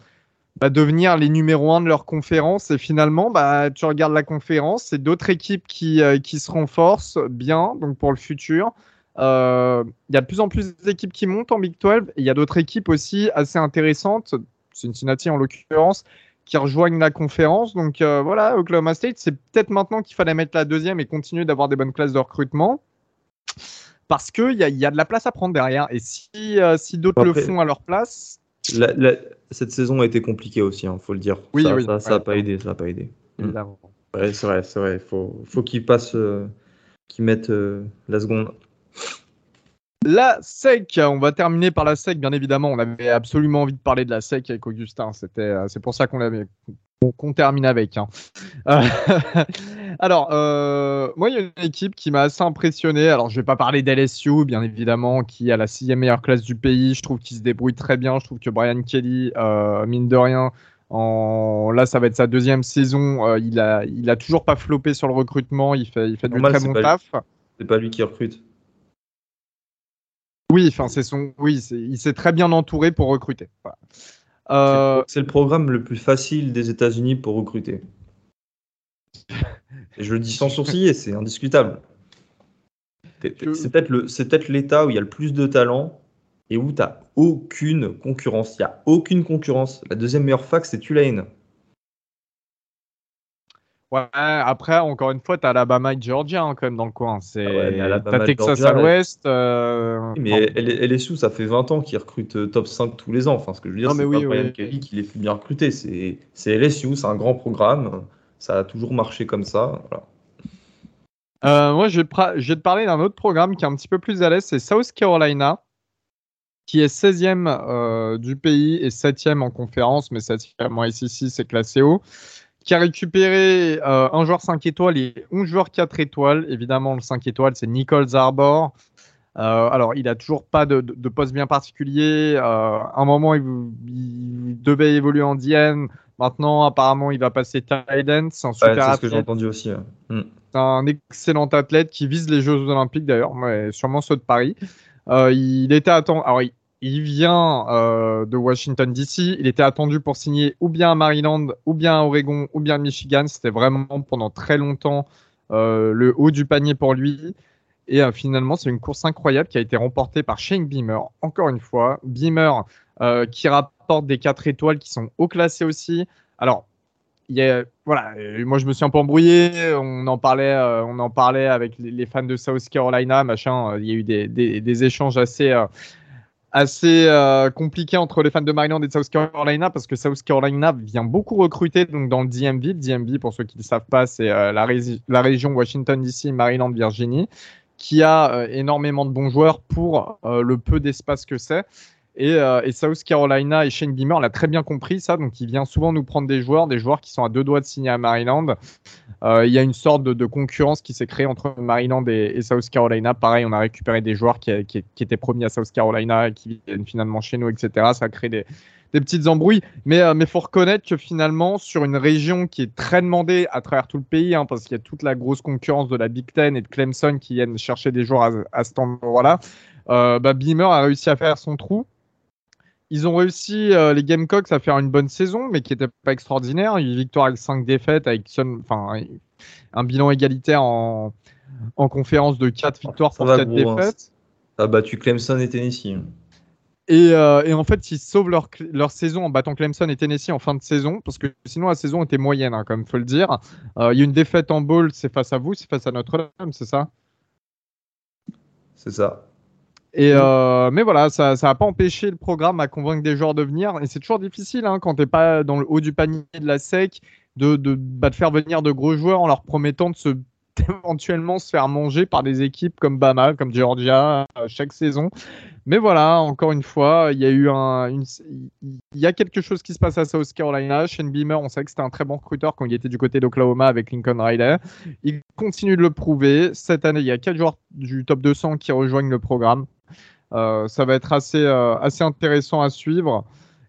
bah, devenir les numéros 1 de leur conférence. Et finalement, bah, tu regardes la conférence, c'est d'autres équipes qui, qui se renforcent bien donc pour le futur. Il y a de plus en plus d'équipes qui montent en Big 12. Il y a d'autres équipes aussi assez intéressantes, Cincinnati en l'occurrence, qui rejoignent la conférence. Donc euh, voilà, Oklahoma State, c'est peut-être maintenant qu'il fallait mettre la deuxième et continuer d'avoir des bonnes classes de recrutement. Parce qu'il y a, y a de la place à prendre derrière. Et si, euh, si d'autres le font à leur place. cette saison a été compliquée aussi, il hein, faut le dire. Oui, ça, oui, ça, n'a pas aidé. Ça a pas aidé. Mm. c'est vrai, c'est vrai. Il faut, faut qu'ils passent, euh, qu'ils mettent la seconde. La SEC, on va terminer par la SEC, bien évidemment. On avait absolument envie de parler de la SEC avec Augustin. C'était, euh, c'est pour ça qu'on l'avait, qu'on termine avec. Hein. Euh, alors, euh, moi, il y a une équipe qui m'a assez impressionné. Alors, je vais pas parler d'LSU, bien évidemment, qui a la sixième meilleure classe du pays. Je trouve qu'il se débrouille très bien. Je trouve que Brian Kelly, mine de rien, en... là, ça va être sa deuxième saison. il a, il a toujours pas floppé sur le recrutement. Il fait, il fait du très bon taf. C'est pas lui qui recrute. Oui, enfin c'est son, oui, il s'est très bien entouré pour recruter. Euh, c'est le programme le plus facile des États-Unis pour recruter. Et je le dis sans sourciller, c'est indiscutable. C'est peut-être l'État où il y a le plus de talent et où tu n'as aucune concurrence. Il n'y a aucune concurrence. La deuxième meilleure fac, c'est Tulane. Ouais, après, encore une fois, tu as Alabama et Georgia hein, quand même dans le coin. C'est ah Texas à l'ouest. Euh, mais sous, ça fait 20 ans qu'ils recrutent euh, top 5 tous les ans. Enfin, ce que je veux dire, c'est pas Brian Kelly qui les fait bien recruter. C'est LSU, c'est un grand programme. Ça a toujours marché comme ça. Euh, moi, je vais, te parler d'un autre programme qui est un petit peu plus à l'aise. C'est South Carolina, qui est 16e du pays et 7e en conférence, mais 7e en SEC, c'est classé haut qui a récupéré euh, un joueur 5 étoiles et un joueur 4 étoiles. Évidemment, le 5 étoiles, c'est Nicole Arbor. Euh, alors, il a toujours pas de, poste bien particulier. Euh, à un moment, il, devait évoluer en DN. Maintenant, apparemment, il va passer Tiden. C'est un super C'est ce que j'ai entendu aussi. Hmm. C'est un excellent athlète qui vise les Jeux Olympiques d'ailleurs, mais sûrement ceux de Paris. il était à temps. Alors, il vient euh, de Washington DC. Il était attendu pour signer ou bien à Maryland, ou bien à Oregon, ou bien à Michigan. C'était vraiment pendant très longtemps euh, le haut du panier pour lui. Et euh, finalement, c'est une course incroyable qui a été remportée par Shane Beamer. Encore une fois, Beamer qui rapporte des 4 étoiles qui sont haut classées aussi. Alors, il moi je me suis un peu embrouillé. On en parlait, avec les, fans de South Carolina. Il y a eu des échanges assez assez euh, compliqué entre les fans de Maryland et South Carolina parce que South Carolina vient beaucoup recruter dans le DMV. DMV, pour ceux qui ne savent pas, c'est euh, la, la, région Washington DC, Maryland, Virginie, qui a euh, énormément de bons joueurs pour le peu d'espace que c'est. Et, et, South Carolina et Shane Beamer l'a très bien compris ça, donc il vient souvent nous prendre des joueurs, des joueurs qui sont à deux doigts de signer à Maryland. il y a une sorte de, concurrence qui s'est créée entre Maryland et, South Carolina. Pareil, on a récupéré des joueurs qui, étaient promis à South Carolina et qui viennent finalement chez nous, etc. Ça a créé des, des petites embrouilles. Mais mais faut reconnaître que finalement, sur une région qui est très demandée à travers tout le pays, hein, parce qu'il y a toute la grosse concurrence de la Big Ten et de Clemson qui viennent chercher des joueurs à, à cet endroit-là, euh, bah, Beamer a réussi à faire son trou. Ils ont réussi, euh, les Gamecocks, à faire une bonne saison, mais qui n'était pas extraordinaire. Une victoire avec 5 défaites, avec un bilan égalitaire en, en conférence de 4 victoires pour 4 hein. défaites. Ça a battu Clemson et Tennessee. Et, euh, et, en fait, ils sauvent leur, leur, saison en battant Clemson et Tennessee en fin de saison, parce que sinon la saison était moyenne, hein, comme il faut le dire. Euh, il y a une défaite en bowl, c'est face à vous, c'est face à Notre-Dame, c'est ça? C'est ça. Et euh, mais voilà, ça n'a pas empêché le programme à convaincre des joueurs de venir. Et c'est toujours difficile hein, quand tu n'es pas dans le haut du panier de la SEC de, de, bah, de, faire venir de gros joueurs en leur promettant de se éventuellement se faire manger par des équipes comme Bama, comme Georgia euh, chaque saison. Mais voilà, encore une fois, il y a eu un, une, il y a quelque chose qui se passe à South Carolina. Shane Beamer, on sait que c'était un très bon recruteur quand il était du côté d'Oklahoma avec Lincoln Riley. Il continue de le prouver. Cette année, il y a quatre joueurs du top 200 qui rejoignent le programme. Euh, ça va être assez, euh, assez intéressant à suivre.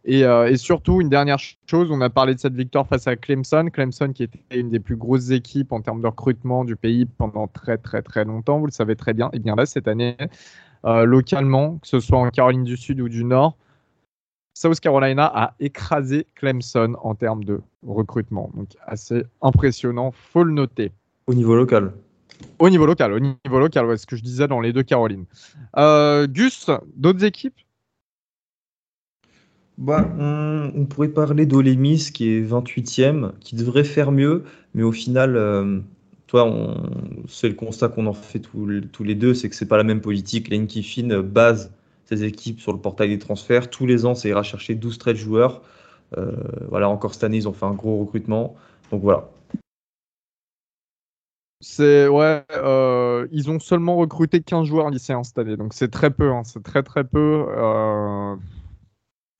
Et, euh, et, surtout, une dernière chose, on a parlé de cette victoire face à Clemson. Clemson qui était une des plus grosses équipes en termes de recrutement du pays pendant très très très longtemps, vous le savez très bien. Et bien là, cette année, localement, que ce soit en Caroline du Sud ou du Nord, South Carolina a écrasé Clemson en termes de recrutement. Donc assez impressionnant, faut le noter. Au niveau local. Au niveau local, au niveau local, ouais, ce que je disais dans les deux Carolines. Euh, Gus, d'autres équipes? Bah, on, pourrait parler d'Olemis qui est 28e, qui devrait faire mieux, mais au final, euh, toi, c'est le constat qu'on en fait tous, les deux, c'est que c'est pas la même politique. Lane Kiffin base ses équipes sur le portail des transferts. Tous les ans, ça ira chercher 12-13 joueurs. Euh, voilà, encore cette année, ils ont fait un gros recrutement. Donc voilà, c'est ouais, euh, ils ont seulement recruté 15 joueurs lycéens cette année, donc c'est très peu, hein, c'est très très peu. Euh,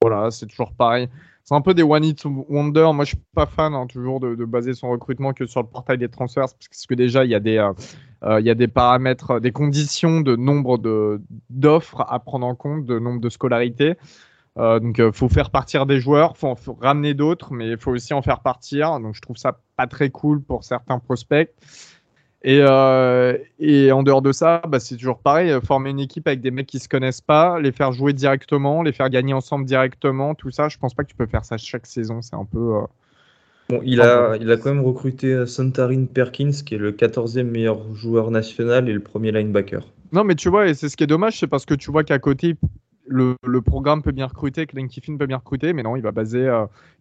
voilà, c'est toujours pareil. C'est un peu des one hit wonder. Moi, je suis pas fan hein, toujours de, baser son recrutement que sur le portail des transferts, parce que déjà il y a des euh, il y a des paramètres, des conditions de nombre de d'offres à prendre en compte, de nombre de scolarités. donc, il faut faire partir des joueurs, faut, faut ramener d'autres, mais il faut aussi en faire partir. Donc, je trouve ça pas très cool pour certains prospects. Et, euh, et, en dehors de ça, bah, c'est toujours pareil, euh, former une équipe avec des mecs qui se connaissent pas, les faire jouer directement, les faire gagner ensemble directement, tout ça, je pense pas que tu peux faire ça chaque saison, c'est un peu... Euh, bon, il a, il a quand même recruté Santarin Perkins, qui est le 14e meilleur joueur national et le premier linebacker. Non, mais tu vois, et c'est ce qui est dommage, c'est parce que tu vois qu'à côté, le, le, programme peut bien recruter, que Kiffin peut bien recruter, mais non, il va, baser,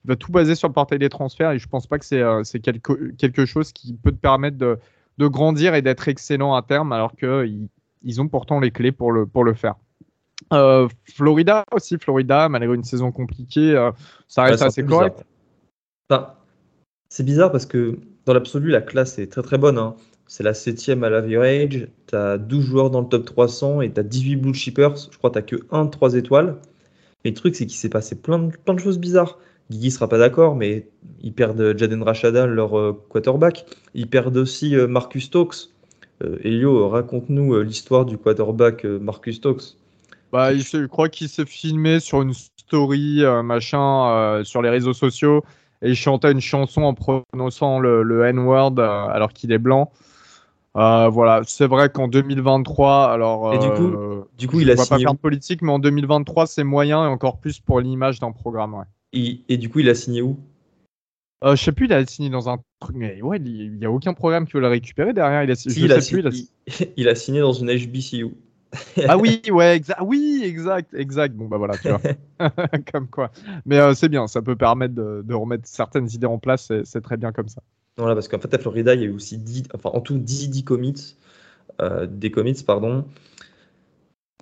il va tout baser sur le portail des transferts et je pense pas que c'est quelque, quelque chose qui peut te permettre de de grandir et d'être excellent à terme, alors qu'ils ils ont pourtant les clés pour le, pour le faire. Euh, Florida aussi, Florida, malgré une saison compliquée, euh, ça reste assez correct. c'est bizarre parce que dans l'absolu, la classe est très très bonne. Hein. C'est la septième à l'average. Tu as 12 joueurs dans le top 300 et tu as 18 blue shippers. Je crois que tu que 1 3 étoiles. Mais le truc, c'est qu'il s'est passé plein de, plein de choses bizarres. Guigui sera pas d'accord, mais ils perdent Jaden Rashada, leur euh, quarterback. Ils perdent aussi euh, Marcus Stokes. Euh, Elio, raconte-nous l'histoire du quarterback Marcus Stokes. Bah, je crois qu'il s'est filmé sur une story, machin, sur les réseaux sociaux, et il chantait une chanson en prononçant le, N-word alors qu'il est blanc. Euh, voilà, c'est vrai qu'en 2023, alors. Et du coup, euh, du coup il a pas faire politique, mais en 2023, c'est moyen et encore plus pour l'image d'un programme. Ouais. Et, et du coup, il a signé où? Euh, je sais plus, il a signé dans un truc, mais ouais, il n'y a aucun programme qui veut le récupérer derrière. Il a, Si, je il, sais a plus, signé, il a- il- il a signé dans une HBCU. Ah oui, ouais, exact. Oui, exact, exact. Bon, bah voilà, tu vois. comme quoi. Mais euh, c'est bien, ça peut permettre de, de remettre certaines idées en place. c'est- très bien comme ça. Voilà, parce qu'en fait, à Florida, il y a eu aussi 10, enfin, en tout 10, 10 commits, euh, des commits, pardon.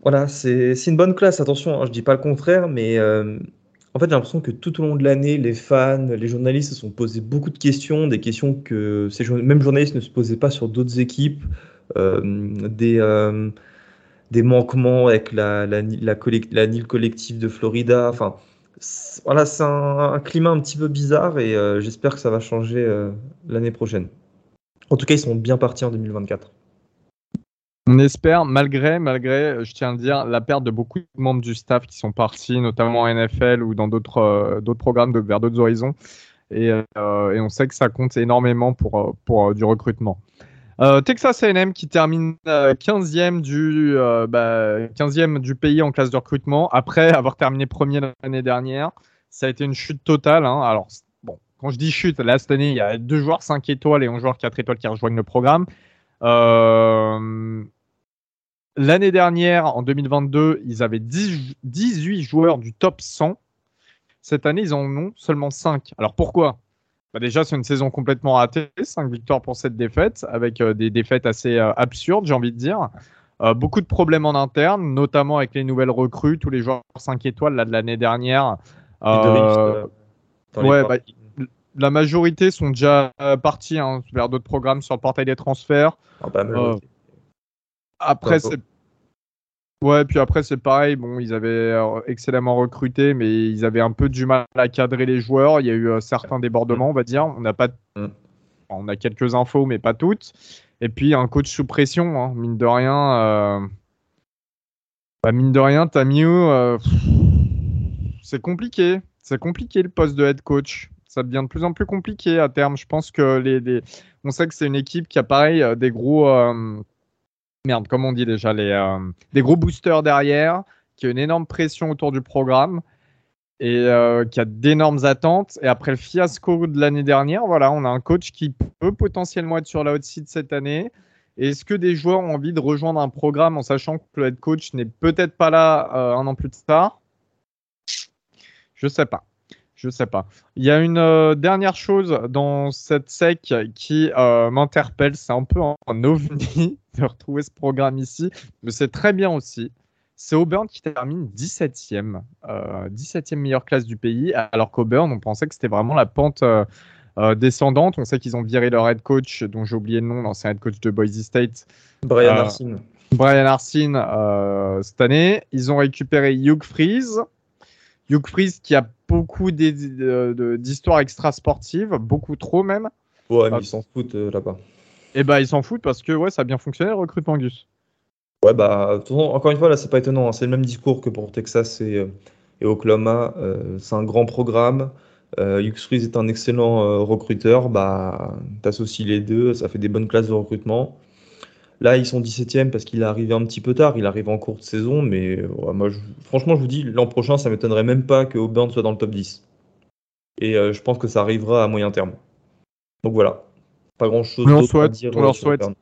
Voilà, c'est c'est une bonne classe, attention, hein, je dis pas le contraire, mais euh, en fait, j'ai l'impression que tout au long de l'année, les fans, les journalistes se sont posés beaucoup de questions, des questions que ces mêmes journalistes ne se posaient pas sur d'autres équipes, euh, des, euh, des manquements avec la, la, la, collec- la NIL collective de Florida, enfin, voilà, c'est un, climat un petit peu bizarre et euh, j'espère que ça va changer l'année prochaine. En tout cas, ils sont bien partis en 2024. On espère, malgré, malgré, je tiens à dire, la perte de beaucoup de membres du staff qui sont partis, notamment en NFL ou dans d'autres euh, programmes vers d'autres horizons. Et, euh, et on sait que ça compte énormément pour, euh, euh, du recrutement. Euh, Texas A&M qui termine euh, 15e, du, euh, bah, 15e du pays en classe de recrutement après avoir terminé premier l'année dernière. Ça a été une chute totale. hein. Alors, bon, quand je dis chute, là, cette année, il y a deux joueurs 5 étoiles et un joueur 4 étoiles qui rejoignent le programme. Euh, L'année dernière, en 2022, ils avaient 10 18 joueurs du top 100. Cette année, ils en ont seulement 5. Alors pourquoi? Bah Déjà, c'est une saison complètement ratée. 5 victoires pour cette défaite, avec euh, des défaites assez euh, absurdes, j'ai envie de dire. Euh, beaucoup de problèmes en interne, notamment avec les nouvelles recrues, tous les joueurs 5 étoiles là, de l'année dernière. Ouais, parties. La majorité sont déjà euh, partis hein, vers d'autres programmes sur le portail des transferts. Pas la majorité. Après, c'est. Ouais, puis après, c'est pareil. Bon, ils avaient euh, excellemment recruté, mais ils avaient un peu du mal à cadrer les joueurs. Il y a eu euh, certains débordements, on va dire. On n'a pas. Mm. On a quelques infos, mais pas toutes. Et puis, un coach sous pression, hein, mine de rien. euh, bah, mine de rien, Tamio, euh, c'est compliqué. C'est compliqué le poste de head coach. Ça devient de plus en plus compliqué à terme. Je pense que les, on sait que c'est une équipe qui a pareil euh, des gros, euh, merde, comment on dit déjà, les, euh, des gros boosters derrière, qui a une énorme pression autour du programme et qui a d'énormes attentes. Et après le fiasco de l'année dernière, voilà, on a un coach qui peut potentiellement être sur la hot seat cette année. Est-ce que des joueurs ont envie de rejoindre un programme en sachant que le coach n'est peut-être pas là un an plus tard? Je sais pas. Je sais pas. Il y a une euh, dernière chose dans cette sec qui euh, m'interpelle. C'est un peu un, un ovni de retrouver ce programme ici, mais c'est très bien aussi. C'est Auburn qui termine 17e, euh, 17e meilleure classe du pays, alors qu'Auburn, on pensait que c'était vraiment la pente euh, descendante. On sait qu'ils ont viré leur head coach, dont j'ai oublié le nom, l'ancien head coach de Boise State, Brian Arsene. Brian Arsene cette année. Ils ont récupéré Hugh Freeze. Hugh Freeze qui a beaucoup d'histoires extra-sportives, beaucoup trop même. Ouais, mais ah. ils s'en foutent euh, là-bas. Et bah ils s'en foutent parce que ouais, ça a bien fonctionné le recrutement Gus. Ouais, bah, encore une fois, là, c'est pas étonnant. hein. C'est le même discours que pour Texas et, euh, et Oklahoma. Euh, c'est un grand programme. Euh, Hugh Freeze est un excellent recruteur. Bah, t'associes les deux, ça fait des bonnes classes de recrutement. Là, ils sont 17e parce qu'il est arrivé un petit peu tard. Il arrive en cours de saison, mais ouais, moi, je- franchement, je vous dis, l'an prochain, ça m'étonnerait même pas que Auburn soit dans le top 10. Et euh, je pense que ça arrivera à moyen terme. Donc voilà. Pas grand chose On leur d'autre à souhaite, dire on leur souhaite. Auburn.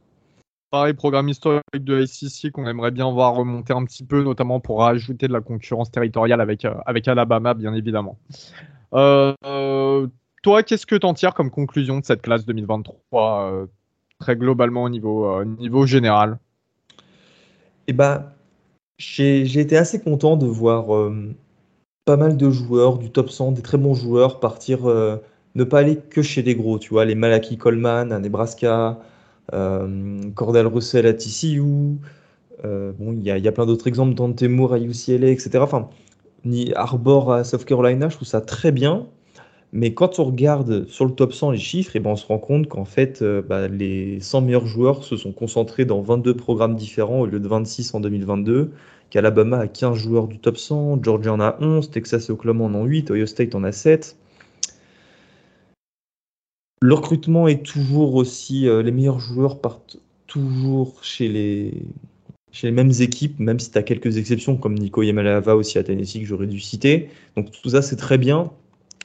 Pareil, programme historique de SEC qu'on aimerait bien voir remonter un petit peu, notamment pour rajouter de la concurrence territoriale avec, euh, avec Alabama, bien évidemment. Euh, toi, qu'est-ce que t'en tires comme conclusion de cette classe 2023, euh, très globalement au niveau, euh, niveau général Eh ben, j'ai été assez content de voir euh, pas mal de joueurs du top 100, des très bons joueurs, partir, euh, ne pas aller que chez les gros, tu vois, les Malaki Coleman à Nebraska, Cordell Russell à TCU, bon, il y y a plein d'autres exemples, Dante Moore à UCLA, etc. Enfin, ni Arbor à South Carolina, je trouve ça très bien. Mais quand on regarde sur le top 100 les chiffres, et ben on se rend compte qu'en fait, euh, bah, les 100 meilleurs joueurs se sont concentrés dans 22 programmes différents au lieu de 26 en 2022, qu'Alabama a 15 joueurs du top 100, Georgia en a 11, Texas et Oklahoma en ont 8, Ohio State en a 7. Le recrutement est toujours aussi... euh, les meilleurs joueurs partent toujours chez les, chez les mêmes équipes, même si tu as quelques exceptions comme Nico Yamalava aussi à Tennessee que j'aurais dû citer. Donc tout ça c'est très bien,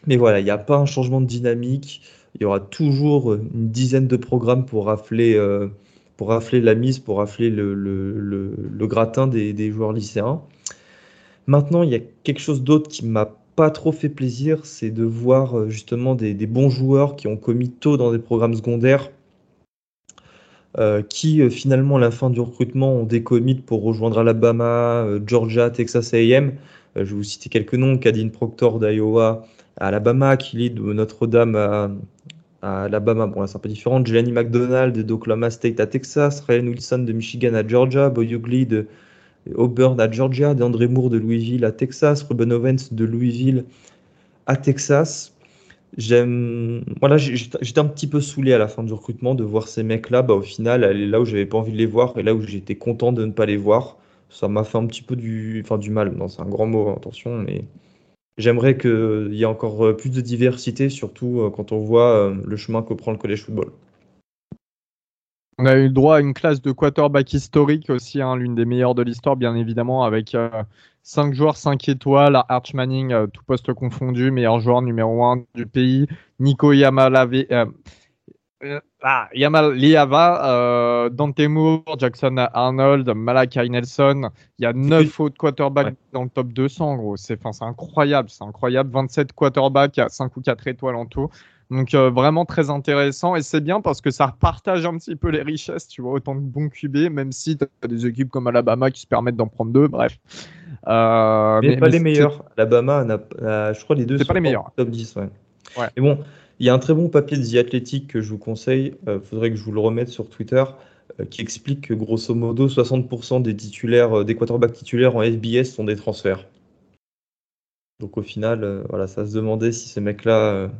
mais voilà, il n'y a pas un changement de dynamique. Il y aura toujours une dizaine de programmes pour rafler, euh, pour rafler la mise, pour rafler le, gratin des, joueurs lycéens. Maintenant, il y a quelque chose d'autre qui m'a pas trop fait plaisir, c'est de voir euh, justement des, bons joueurs qui ont commis tôt dans des programmes secondaires euh, qui euh, finalement à la fin du recrutement ont des pour rejoindre Alabama, euh, Georgia, Texas A&M. je vais vous citer quelques noms Cadine Proctor d'Iowa à Alabama, Kelly de Notre-Dame à, Alabama. Bon là c'est un peu différent. Jelani McDonald d'Oklahoma State à Texas, Ryan Wilson de Michigan à Georgia, Boy Ugly de Auburn à Georgia, DeAndre Moore de Louisville à Texas, Ruben Owens de Louisville à Texas j'aime voilà j'étais un petit peu saoulé à la fin du recrutement de voir ces mecs là bah au final là où j'avais pas envie de les voir et là où j'étais content de ne pas les voir ça m'a fait un petit peu du enfin du mal non c'est un grand mot attention mais j'aimerais qu'il y ait encore euh, plus de diversité surtout euh, quand on voit euh, le chemin que prend le collège football. On a eu droit à une classe de quarterback historique aussi, hein, l'une des meilleures de l'histoire, bien évidemment, avec 5 joueurs 5 étoiles, Arch Manning, euh, tout poste confondu, meilleur joueur numéro 1 du pays, Nico Yamalave, euh, euh, ah, Yamal Liava, Dante Moore, Jackson Arnold, Malakai Nelson. Il y a 9 autres quarterbacks dans le top 200, gros. C'est incroyable, c'est incroyable. 27 quarterbacks, 5 ou 4 étoiles en tout. Donc vraiment très intéressant et c'est bien parce que ça partage un petit peu les richesses, tu vois, autant de bons QB, même si tu as des équipes comme Alabama qui se permettent d'en prendre deux, bref. Euh, mais, pas les meilleurs. Alabama, je crois les deux sont pas les meilleurs. top 10. Ouais. Mais bon, il y a un très bon papier de The Athletic que je vous conseille. Il euh, faudrait que je vous le remette sur Twitter euh, qui explique que grosso modo 60% des titulaires, des quarterbacks titulaires en FBS sont des transferts. Donc au final, voilà, ça se demandait si ces mecs-là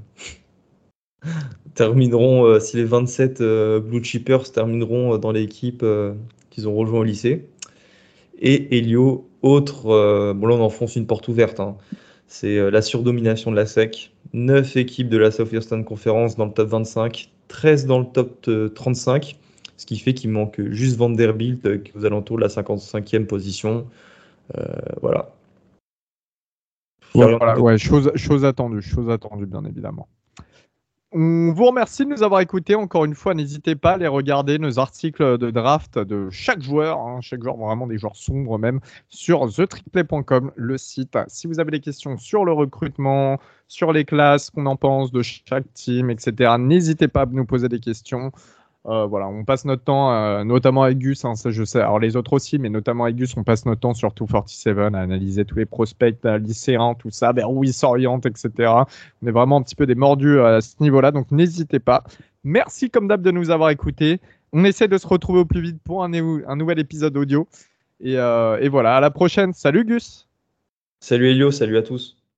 termineront, si les 27 Blue Chippers termineront dans l'équipe qu'ils ont rejoint au lycée. Et Elio, autre, euh, bon là on enfonce une porte ouverte, hein. C'est euh, la surdomination de la SEC. 9 équipes de la Southeastern Conference dans le top 25, 13 dans le top 35, euh, ce qui fait qu'il manque juste Vanderbilt qui est aux alentours de la 55e position. voilà. voilà ouais, chose, chose attendue, chose attendue bien évidemment. On vous remercie de nous avoir écoutés. Encore une fois, n'hésitez pas à aller regarder nos articles de draft de chaque joueur, hein, chaque joueur, vraiment des joueurs sombres même, sur thetricplay.com, le site. Si vous avez des questions sur le recrutement, sur les classes, qu'on en pense de chaque team, etc., n'hésitez pas à nous poser des questions. Euh, voilà, on passe notre temps, euh, notamment avec Gus, hein, ça je sais, alors les autres aussi, mais notamment avec Gus, on passe notre temps sur 247 à analyser tous les prospects lycéens, tout ça, vers où ils s'orientent, etc. On est vraiment un petit peu des mordus à ce niveau-là, donc n'hésitez pas. Merci comme d'hab de nous avoir écoutés. On essaie de se retrouver au plus vite pour un, un nouvel épisode audio. Et, euh, et voilà, à la prochaine. Salut Gus. Salut Elio, salut à tous.